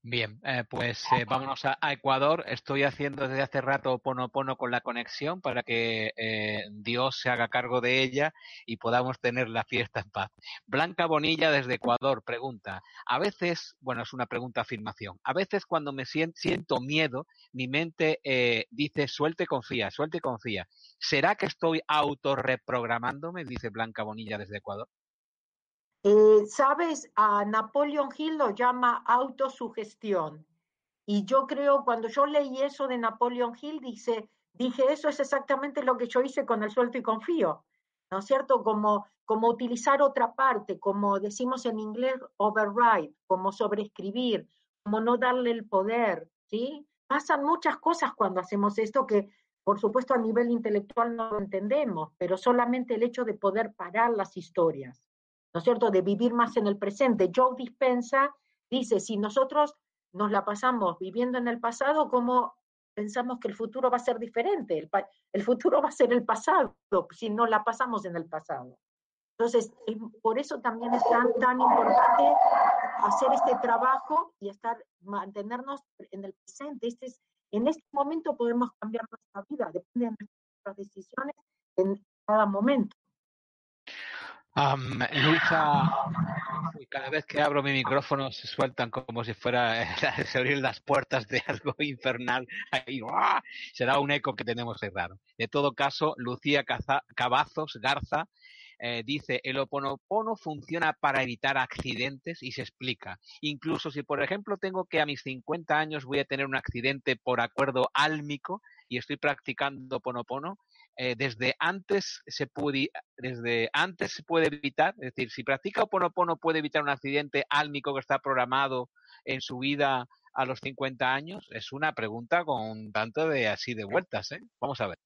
Bien, eh, pues eh, vámonos a, Ecuador. Estoy haciendo desde hace rato pono pono con la conexión para que eh, Dios se haga cargo de ella y podamos tener la fiesta en paz. Blanca Bonilla desde Ecuador pregunta, a veces, bueno, es una pregunta afirmación, a veces cuando me siento, miedo, mi mente dice suelte confía, suelte confía. ¿Será que estoy autorreprogramándome? Dice Blanca Bonilla desde Ecuador. Eh, Sabes, a Napoleon Hill lo llama autosugestión. Y yo creo, cuando yo leí eso de Napoleon Hill, dice, dije, eso es exactamente lo que yo hice con el suelto y confío. ¿No es cierto? Como, como utilizar otra parte, como decimos en inglés, override, como sobreescribir, como no darle el poder, ¿sí? Pasan muchas cosas cuando hacemos esto que, por supuesto, a nivel intelectual no lo entendemos, pero solamente el hecho de poder parar las historias ¿no es cierto?, de vivir más en el presente. Joe Dispensa dice, si nosotros nos la pasamos viviendo en el pasado, ¿cómo pensamos que el futuro va a ser diferente? El, futuro va a ser el pasado si no la pasamos en el pasado. Entonces, por eso también es tan, tan importante hacer este trabajo y estar, mantenernos en el presente. Este es, en este momento podemos cambiar nuestra vida, depende de nuestras decisiones en cada momento. Luisa, cada vez que abro mi micrófono se sueltan como si fuera abrir las puertas de algo infernal. Será un eco que tenemos raro. De todo caso, Lucía Cavazos Garza eh, dice, el oponopono funciona para evitar accidentes y se explica. Incluso si, por ejemplo, tengo que a mis 50 años voy a tener un accidente por acuerdo álmico y estoy practicando oponopono, eh, desde antes se puede desde antes se puede evitar, es decir, si practica oponopono puede evitar un accidente álmico que está programado en su vida a los 50 años, es una pregunta con tanto de así de vueltas, ¿eh? Vamos a ver.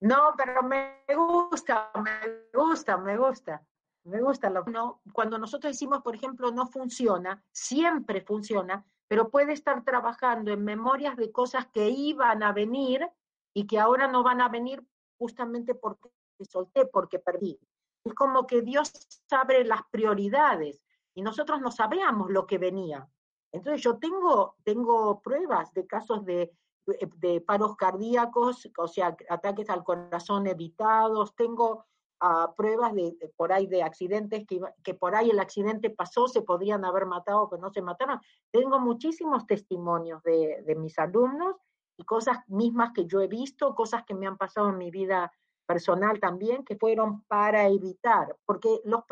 No, pero me gusta, me gusta, me gusta. Me gusta lo no, cuando nosotros decimos, por ejemplo, no funciona, siempre funciona, pero puede estar trabajando en memorias de cosas que iban a venir y que ahora no van a venir justamente porque solté, porque perdí. Es como que Dios abre las prioridades y nosotros no sabíamos lo que venía. Entonces yo tengo, tengo pruebas de casos de de paros cardíacos, o sea, ataques al corazón evitados, tengo uh, pruebas de, por ahí de accidentes que, que por ahí el accidente pasó, se podrían haber matado, pero no se mataron. Tengo muchísimos testimonios de mis alumnos y cosas mismas que yo he visto, cosas que me han pasado en mi vida personal también, que fueron para evitar, porque los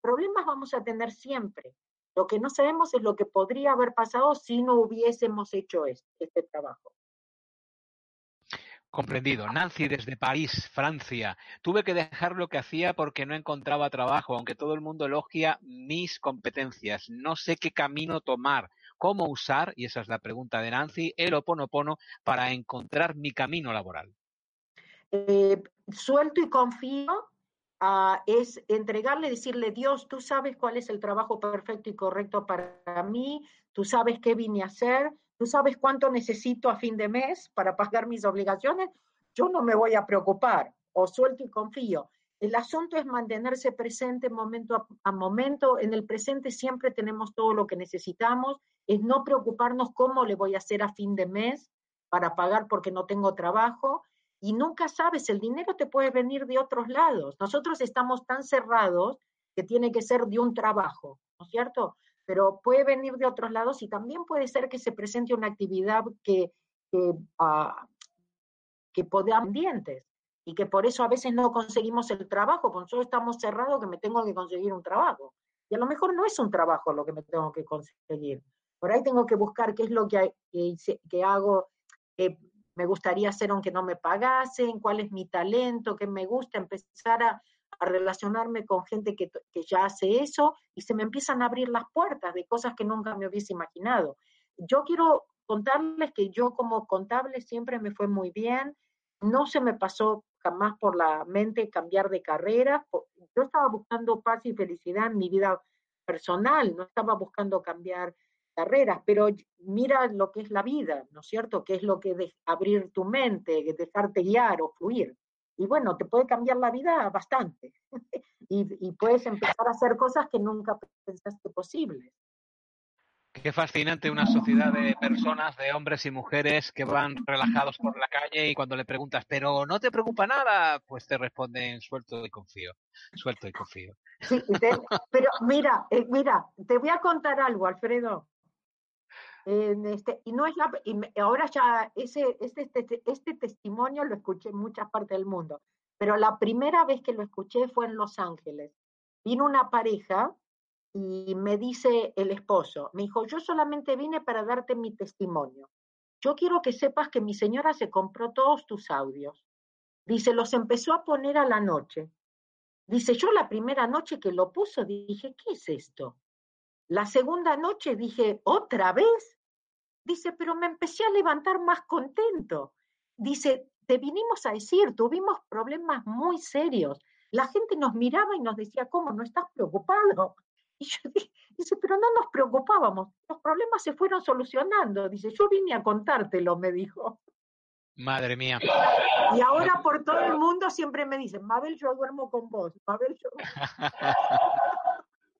problemas vamos a tener siempre. Lo que no sabemos es lo que podría haber pasado si no hubiésemos hecho este, este trabajo. Comprendido. Nancy desde París, Francia. Tuve que dejar lo que hacía porque no encontraba trabajo, aunque todo el mundo elogia mis competencias. No sé qué camino tomar, cómo usar, y esa es la pregunta de Nancy, el oponopono para encontrar mi camino laboral. Eh, suelto y confío uh, es entregarle, decirle, Dios, tú sabes cuál es el trabajo perfecto y correcto para mí, tú sabes qué vine a hacer, ¿Tú sabes cuánto necesito a fin de mes para pagar mis obligaciones? Yo no me voy a preocupar, o suelto y confío. El asunto es mantenerse presente momento a, momento. En el presente siempre tenemos todo lo que necesitamos. Es no preocuparnos cómo le voy a hacer a fin de mes para pagar porque no tengo trabajo. Y nunca sabes, el dinero te puede venir de otros lados. Nosotros estamos tan cerrados que tiene que ser de un trabajo, ¿no es cierto? pero puede venir de otros lados y también puede ser que se presente una actividad que, que, uh, que pendientes y que por eso a veces no conseguimos el trabajo, porque nosotros estamos cerrados que me tengo que conseguir un trabajo. Y a lo mejor no es un trabajo lo que me tengo que conseguir. Por ahí tengo que buscar qué es lo que, que, hago, que me gustaría hacer aunque no me pagasen, cuál es mi talento, qué me gusta, empezar a, a relacionarme con gente que, que, ya hace eso y se me empiezan a abrir las puertas de cosas que nunca me hubiese imaginado. Yo quiero contarles que yo como contable siempre me fue muy bien, no se me pasó jamás por la mente cambiar de carrera, yo estaba buscando paz y felicidad en mi vida personal, no estaba buscando cambiar carreras, pero mira lo que es la vida, ¿no es cierto? Que es lo que es abrir tu mente, dejarte guiar o fluir y bueno, te puede cambiar la vida bastante y, puedes empezar a hacer cosas que nunca pensaste posibles. Qué fascinante una sociedad de personas, de hombres y mujeres que van relajados por la calle y cuando le preguntas, pero no te preocupa nada, pues te responden suelto y confío, suelto y confío. Sí, pero mira, eh, mira, te voy a contar algo, Alfredo este, y no es la, y ahora ya ese, este, este, este testimonio lo escuché en muchas partes del mundo, pero la primera vez que lo escuché fue en Los Ángeles. Vino una pareja y me dice el esposo, me dijo, yo solamente vine para darte mi testimonio. Yo quiero que sepas que mi señora se compró todos tus audios. Dice, los empezó a poner a la noche. Dice, yo la primera noche que lo puso dije, ¿qué es esto? La segunda noche dije, ¿otra vez? Dice, pero me empecé a levantar más contento. Dice, te vinimos a decir, tuvimos problemas muy serios. la gente nos miraba y nos decía, ¿cómo? ¿No estás preocupado? Y yo dice, pero no nos preocupábamos, los problemas se fueron solucionando. Dice, yo vine a contártelo, me dijo. Madre mía. Y ahora por todo el mundo siempre me dicen, Mabel, yo duermo con vos. Mabel, yo...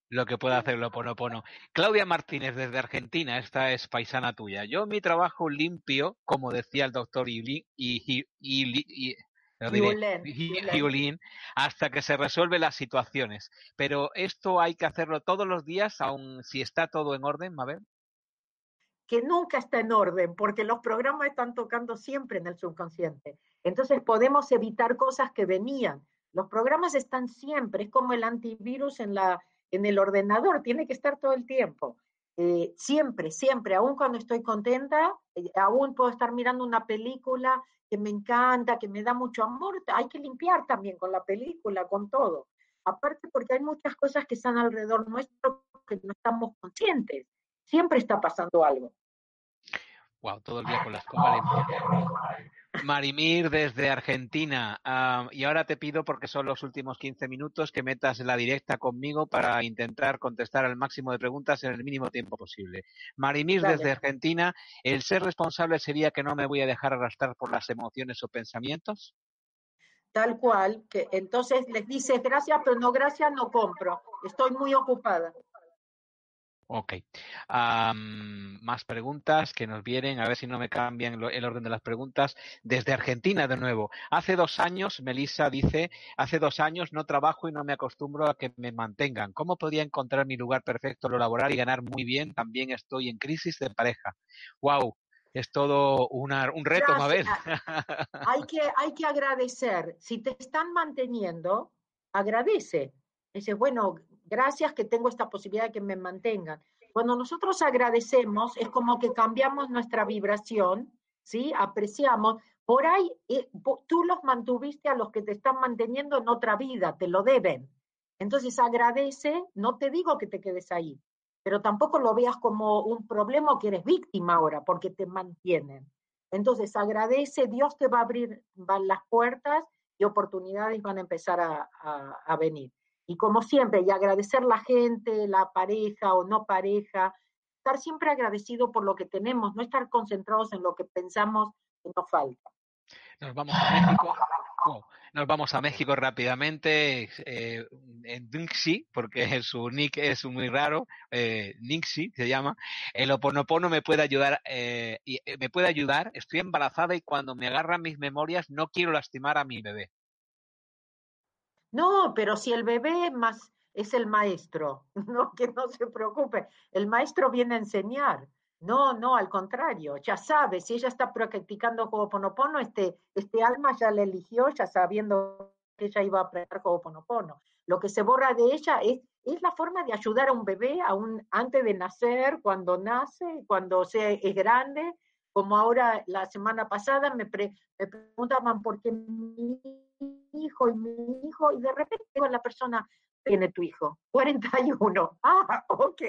lo que puede hacer lo pono. Claudia Martínez desde Argentina, esta es paisana tuya. Yo mi trabajo limpio, como decía el doctor y, y, y, hasta que se resuelven las situaciones. Pero esto hay que hacerlo todos los días, aun si está todo en orden, Mabel. Que nunca está en orden, porque los programas están tocando siempre en el subconsciente. Entonces podemos evitar cosas que venían. Los programas están siempre, es como el antivirus en, la, en el ordenador, tiene que estar todo el tiempo. Eh, siempre, siempre, aún cuando estoy contenta, eh, aún puedo estar mirando una película que me encanta, que me da mucho amor, hay que limpiar también con la película, con todo. Aparte porque hay muchas cosas que están alrededor nuestro que no estamos conscientes. Siempre está pasando algo. Wow, todo el día con Marimir desde Argentina. y ahora te pido, porque son los últimos 15 minutos, que metas la directa conmigo para intentar contestar al máximo de preguntas en el mínimo tiempo posible. Marimir desde Argentina, ¿el ser responsable sería que no me voy a dejar arrastrar por las emociones o pensamientos? Tal cual, que entonces les dices gracias, pero no gracias, no compro. Estoy muy ocupada. Ok. más preguntas que nos vienen, a ver si no me cambian el orden de las preguntas. Desde Argentina, de nuevo. Hace dos años, Melissa dice, hace dos años no trabajo y no me acostumbro a que me mantengan. ¿Cómo podría encontrar mi lugar perfecto, lo laboral y ganar muy bien? También estoy en crisis de pareja. ¡Wow! Es todo una, un reto, Mabel. hay, que, hay que agradecer. Si te están manteniendo, agradece. Dice, bueno, gracias que tengo esta posibilidad de que me mantengan. Cuando nosotros agradecemos, es como que cambiamos nuestra vibración, ¿sí? Apreciamos. Por ahí eh, tú los mantuviste a los que te están manteniendo en otra vida, te lo deben. Entonces agradece, no te digo que te quedes ahí, pero tampoco lo veas como un problema o que eres víctima ahora, porque te mantienen. Entonces agradece, Dios te va a abrir las puertas y oportunidades van a empezar a venir. Y como siempre, y agradecer la gente, la pareja o no pareja, estar siempre agradecido por lo que tenemos, no estar concentrados en lo que pensamos que nos falta. Nos vamos a México. nos vamos a México rápidamente eh, en Nixi, porque su nick es muy raro, eh, Nixi se llama. El oponopono me puede ayudar, eh, eh, me puede ayudar. Estoy embarazada y cuando me agarran mis memorias no quiero lastimar a mi bebé. No, pero si el bebé más es el maestro, no, que no se preocupe, el maestro viene a enseñar. No, no, al contrario, ya sabe, si ella está practicando Ho'oponopono, este, este alma ya la eligió, ya sabiendo que ella iba a aprender Ho'oponopono. Lo que se borra de ella es, es la forma de ayudar a un bebé aún antes de nacer, cuando nace, cuando se, es grande, como ahora la semana pasada me, me preguntaban por qué mi hijo y mi hijo, y de repente digo la persona, tiene tu hijo, 41. Ah, ok.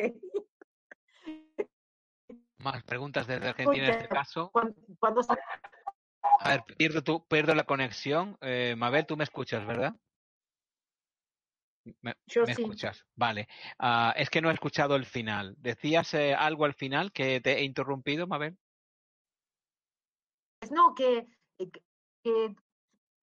Más preguntas desde Argentina en este caso. Cuando, A ver, pierdo, tu, pierdo la conexión. Eh, Mabel, tú me escuchas, ¿verdad? Me, Yo sí. escuchas, vale. Uh, es que no he escuchado el final. ¿Decías eh, algo al final que te he interrumpido, Mabel? No, que, que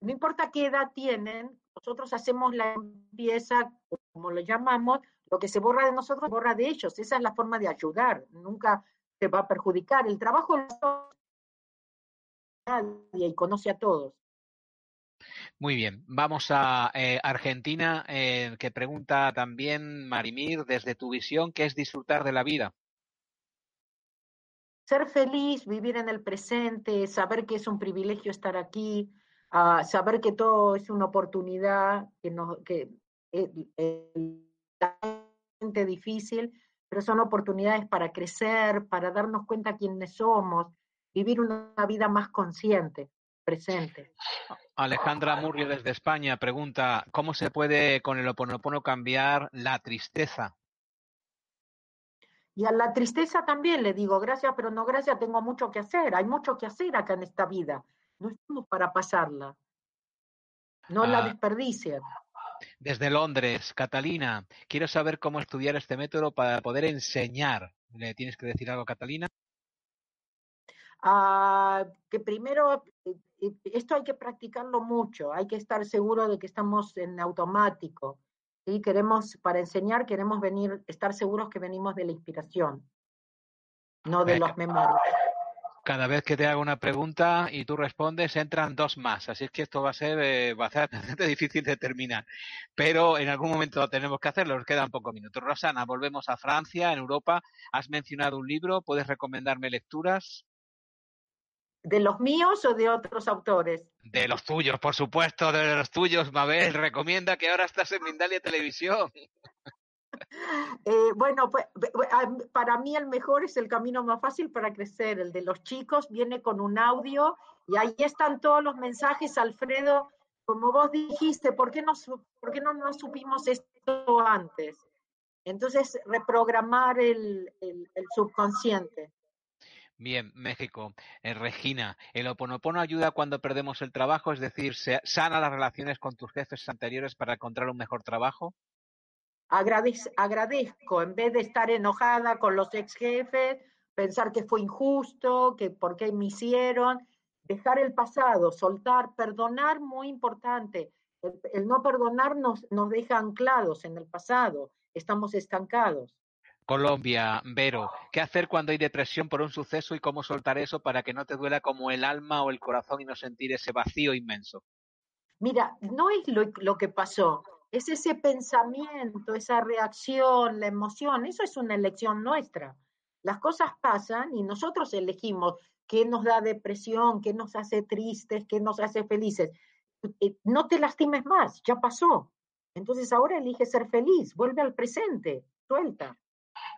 no importa qué edad tienen, nosotros hacemos la limpieza, como lo llamamos, lo que se borra de nosotros, se borra de ellos. Esa es la forma de ayudar, nunca se va a perjudicar. El trabajo nadie y conoce a todos. Muy bien, vamos a eh, Argentina, eh, que pregunta también Marimir, desde tu visión, ¿qué es disfrutar de la vida? Ser feliz, vivir en el presente, saber que es un privilegio estar aquí, a saber que todo es una oportunidad, que, no, que es, difícil, pero son oportunidades para crecer, para darnos cuenta quiénes somos, vivir una vida más consciente, presente. Alejandra Murrio desde España pregunta, ¿cómo se puede con el oponopono cambiar la tristeza? Y a la tristeza también le digo, gracias, pero no gracias, tengo mucho que hacer, hay mucho que hacer acá en esta vida no estamos para pasarla. No la ah. desperdicien. Desde Londres, Catalina, quiero saber cómo estudiar este método para poder enseñar. ¿Le tienes que decir algo, Catalina? Ah, que primero, eh, esto hay que practicarlo mucho, hay que estar seguro de que estamos en automático. Y Queremos, para enseñar, queremos venir, estar seguros que venimos de la inspiración, no de los memorias cada vez que te hago una pregunta y tú respondes, entran dos más. Así es que esto va a ser, eh, va a ser bastante difícil de terminar. Pero en algún momento tenemos que hacerlo. Nos quedan pocos minutos. Rosana, volvemos a Francia, en Europa. Has mencionado un libro. ¿Puedes recomendarme lecturas? ¿De los míos o de otros autores? De los tuyos, por supuesto, de los tuyos. Mabel, recomienda que ahora estás en Mindalia Televisión. Eh, bueno, pues, para mí el mejor es el camino más fácil para crecer. El de los chicos viene con un audio y ahí están todos los mensajes, Alfredo. Como vos dijiste, ¿por qué no, por qué no nos supimos esto antes? Entonces, reprogramar el, el, subconsciente. Bien, México. Eh, Regina, ¿el oponopono ayuda cuando perdemos el trabajo? Es decir, ¿se ¿sana las relaciones con tus jefes anteriores para encontrar un mejor trabajo? agradezco, en vez de estar enojada con los ex jefes, pensar que fue injusto, que por qué me hicieron, dejar el pasado, soltar, perdonar, muy importante. El, no perdonar nos, nos deja anclados en el pasado, estamos estancados. Colombia, Vero, ¿qué hacer cuando hay depresión por un suceso y cómo soltar eso para que no te duela como el alma o el corazón y no sentir ese vacío inmenso? Mira, no es lo, lo que pasó, es ese pensamiento, esa reacción, la emoción, eso es una elección nuestra. Las cosas pasan y nosotros elegimos qué nos da depresión, qué nos hace tristes, qué nos hace felices. Eh, no te lastimes más, ya pasó. Entonces ahora elige ser feliz, vuelve al presente, suelta.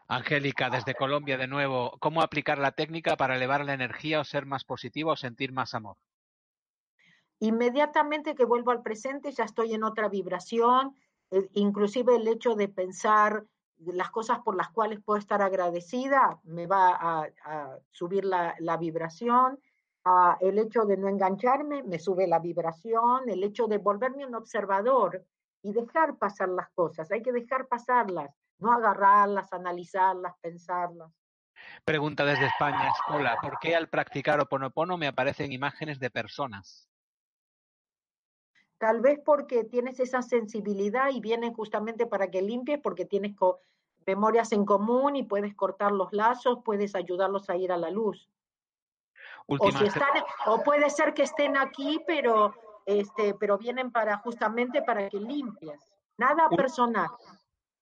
Angélica, desde Colombia de nuevo, ¿cómo aplicar la técnica para elevar la energía o ser más positivo o sentir más amor? Inmediatamente que vuelvo al presente ya estoy en otra vibración, eh, inclusive el hecho de pensar las cosas por las cuales puedo estar agradecida me va a, subir la, vibración, el hecho de no engancharme me sube la vibración, el hecho de volverme un observador y dejar pasar las cosas, hay que dejar pasarlas, no agarrarlas, analizarlas, pensarlas. Pregunta desde España, Escola, ¿por qué al practicar Oponopono me aparecen imágenes de personas? Tal vez porque tienes esa sensibilidad y vienen justamente para que limpies, porque tienes memorias en común y puedes cortar los lazos, puedes ayudarlos a ir a la luz. O, si están, o puede ser que estén aquí, pero, este, pero vienen para justamente para que limpies. Nada personal.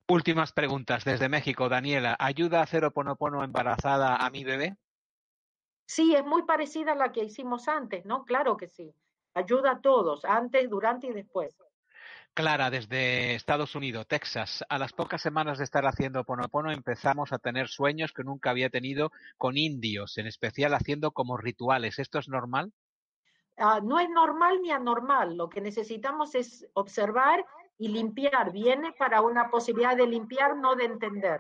Últimas preguntas desde México, Daniela. ¿Ayuda a hacer oponopono embarazada a mi bebé? Sí, es muy parecida a la que hicimos antes, ¿no? Claro que sí. Ayuda a todos, antes, durante y después. Clara, desde Estados Unidos, Texas, a las pocas semanas de estar haciendo Ponopono empezamos a tener sueños que nunca había tenido con indios, en especial haciendo como rituales. ¿Esto es normal? Ah, no es normal ni anormal. Lo que necesitamos es observar y limpiar. Viene para una posibilidad de limpiar, no de entender.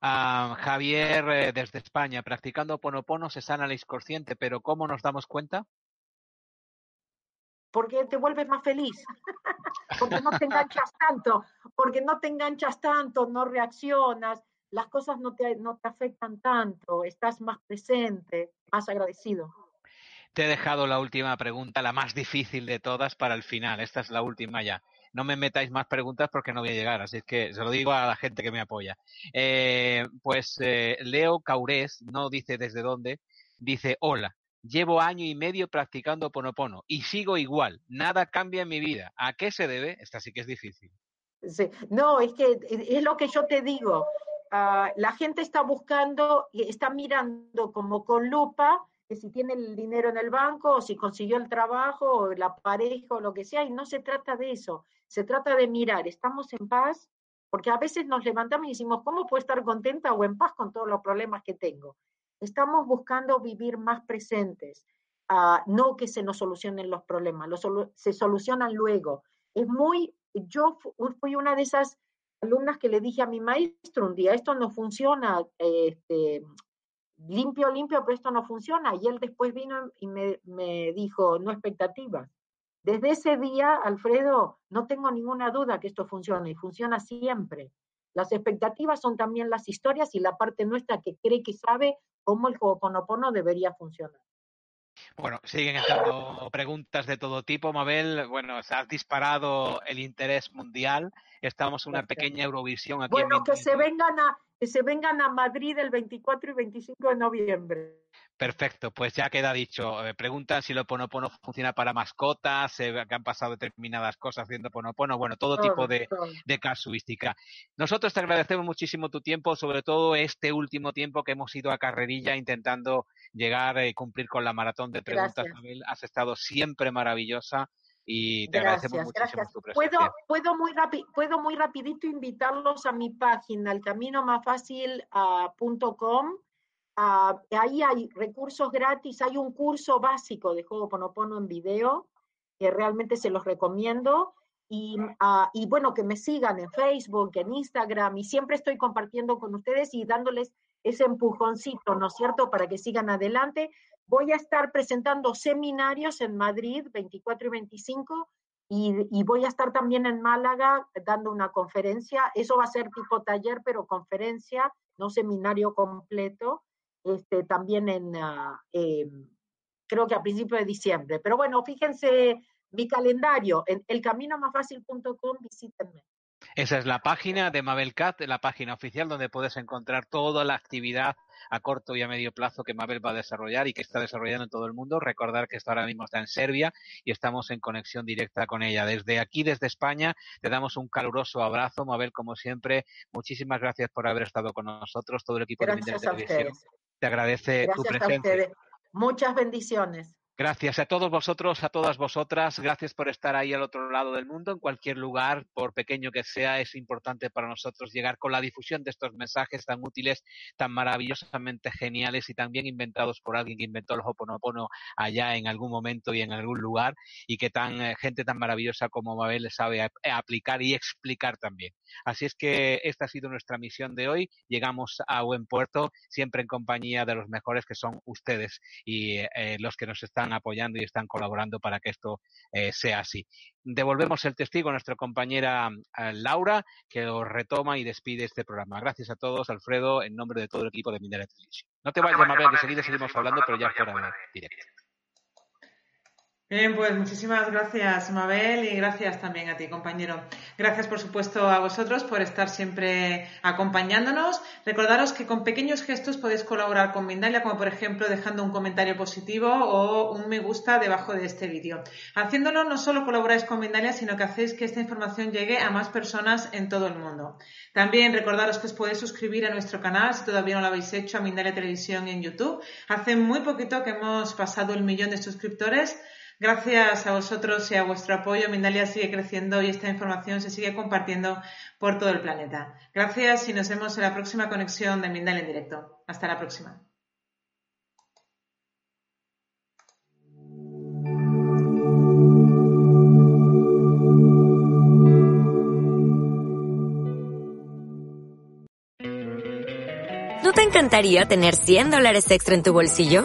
Ah, Javier, eh, desde España, practicando Ponopono se sana el inconsciente, pero ¿cómo nos damos cuenta? porque te vuelves más feliz, porque no te enganchas tanto, porque no te enganchas tanto, no reaccionas, las cosas no te, no te afectan tanto, estás más presente, más agradecido. Te he dejado la última pregunta, la más difícil de todas, para el final. Esta es la última ya. No me metáis más preguntas porque no voy a llegar, así que se lo digo a la gente que me apoya. Eh, pues eh, Leo Caurés, no dice desde dónde, dice, hola, Llevo año y medio practicando Ponopono y sigo igual. Nada cambia en mi vida. ¿A qué se debe? Esta sí que es difícil. No, es que es lo que yo te digo. Ah, la gente está buscando y está mirando como con lupa que si tiene el dinero en el banco o si consiguió el trabajo o la pareja o lo que sea, y no se trata de eso. Se trata de mirar, estamos en paz, porque a veces nos levantamos y decimos, ¿cómo puedo estar contenta o en paz con todos los problemas que tengo? Estamos buscando vivir más presentes, uh, no que se nos solucionen los problemas, los se solucionan luego. Es muy, yo fui una de esas alumnas que le dije a mi maestro un día, esto no funciona, este, limpio, limpio, pero esto no funciona. Y él después vino y me, me dijo, no expectativas, desde ese día, Alfredo, no tengo ninguna duda que esto funciona y funciona siempre. Las expectativas son también las historias y la parte nuestra que cree que sabe cómo el Ho'oponopono debería funcionar. Bueno, siguen entrando preguntas de todo tipo, Mabel. Bueno, se ha disparado el interés mundial. Estamos en una pequeña Eurovisión aquí. Bueno, que se vengan a que se vengan a Madrid el 24 y 25 de noviembre. Perfecto, pues ya queda dicho. Eh, preguntan si lo Ponopono funciona para mascotas, eh, que han pasado determinadas cosas haciendo Ponopono, bueno, todo, tipo de, casuística. Nosotros te agradecemos muchísimo tu tiempo, sobre todo este último tiempo que hemos ido a carrerilla intentando llegar y cumplir con la maratón de preguntas. Mabel, has estado siempre maravillosa y te agradecemos muchísimo tu presencia. ¿Puedo, puedo, muy puedo muy rapidito invitarlos a mi página, el camino más Uh, ahí hay recursos gratis, hay un curso básico de juego Ponopono en video, que realmente se los recomiendo. Y, uh, y, bueno, que me sigan en Facebook, en Instagram, y siempre estoy compartiendo con ustedes y dándoles ese empujoncito, ¿no es cierto?, para que sigan adelante. Voy a estar presentando seminarios en Madrid, 24 y 25, y, voy a estar también en Málaga dando una conferencia. Eso va a ser tipo taller, pero conferencia, no seminario completo este, también en, em, creo que a principios de diciembre. Pero bueno, fíjense mi calendario, en elcaminomafacil.com, visítenme. Esa es la página de Mabel Cat, la página oficial donde puedes encontrar toda la actividad a corto y a medio plazo que Mabel va a desarrollar y que está desarrollando en todo el mundo. Recordar que está ahora mismo está en Serbia y estamos en conexión directa con ella. Desde aquí, desde España, te damos un caluroso abrazo, Mabel, como siempre. Muchísimas gracias por haber estado con nosotros, todo el equipo de Televisión te agradece tu presencia. Muchas bendiciones. Gracias a todos vosotros, a todas vosotras. Gracias por estar ahí al otro lado del mundo, en cualquier lugar, por pequeño que sea. Es importante para nosotros llegar con la difusión de estos mensajes tan útiles, tan maravillosamente geniales y tan bien inventados por alguien que inventó el Hoponopono allá en algún momento y en algún lugar y que tan eh, gente tan maravillosa como Mabel sabe aplicar y explicar también. Así es que esta ha sido nuestra misión de hoy. Llegamos a buen puerto, siempre en compañía de los mejores que son ustedes y eh, los que nos están apoyando y están colaborando para que esto eh, sea así. Devolvemos el testigo a nuestra compañera Laura, que os retoma y despide este programa. Gracias a todos, Alfredo, en nombre de todo el equipo de Minera Televisión. No te vayas, Mabel, que enseguida seguimos hablando, pero ya fuera de directo. Bien, pues muchísimas gracias, Mabel, y gracias también a ti, compañero. Gracias, por supuesto, a vosotros por estar siempre acompañándonos. Recordaros que con pequeños gestos podéis colaborar con Mindalia, como por ejemplo dejando un comentario positivo o un me gusta debajo de este vídeo. Haciéndolo, no solo colaboráis con Mindalia, sino que hacéis que esta información llegue a más personas en todo el mundo. También recordaros que os podéis suscribir a nuestro canal, si todavía no lo habéis hecho, a Mindalia Televisión en YouTube. Hace muy poquito que hemos pasado el millón de suscriptores. Gracias a vosotros y a vuestro apoyo, Mindalia sigue creciendo y esta información se sigue compartiendo por todo el planeta. Gracias y nos vemos en la próxima conexión de Mindalia en directo. Hasta la próxima. ¿No te encantaría tener 100 dólares extra en tu bolsillo?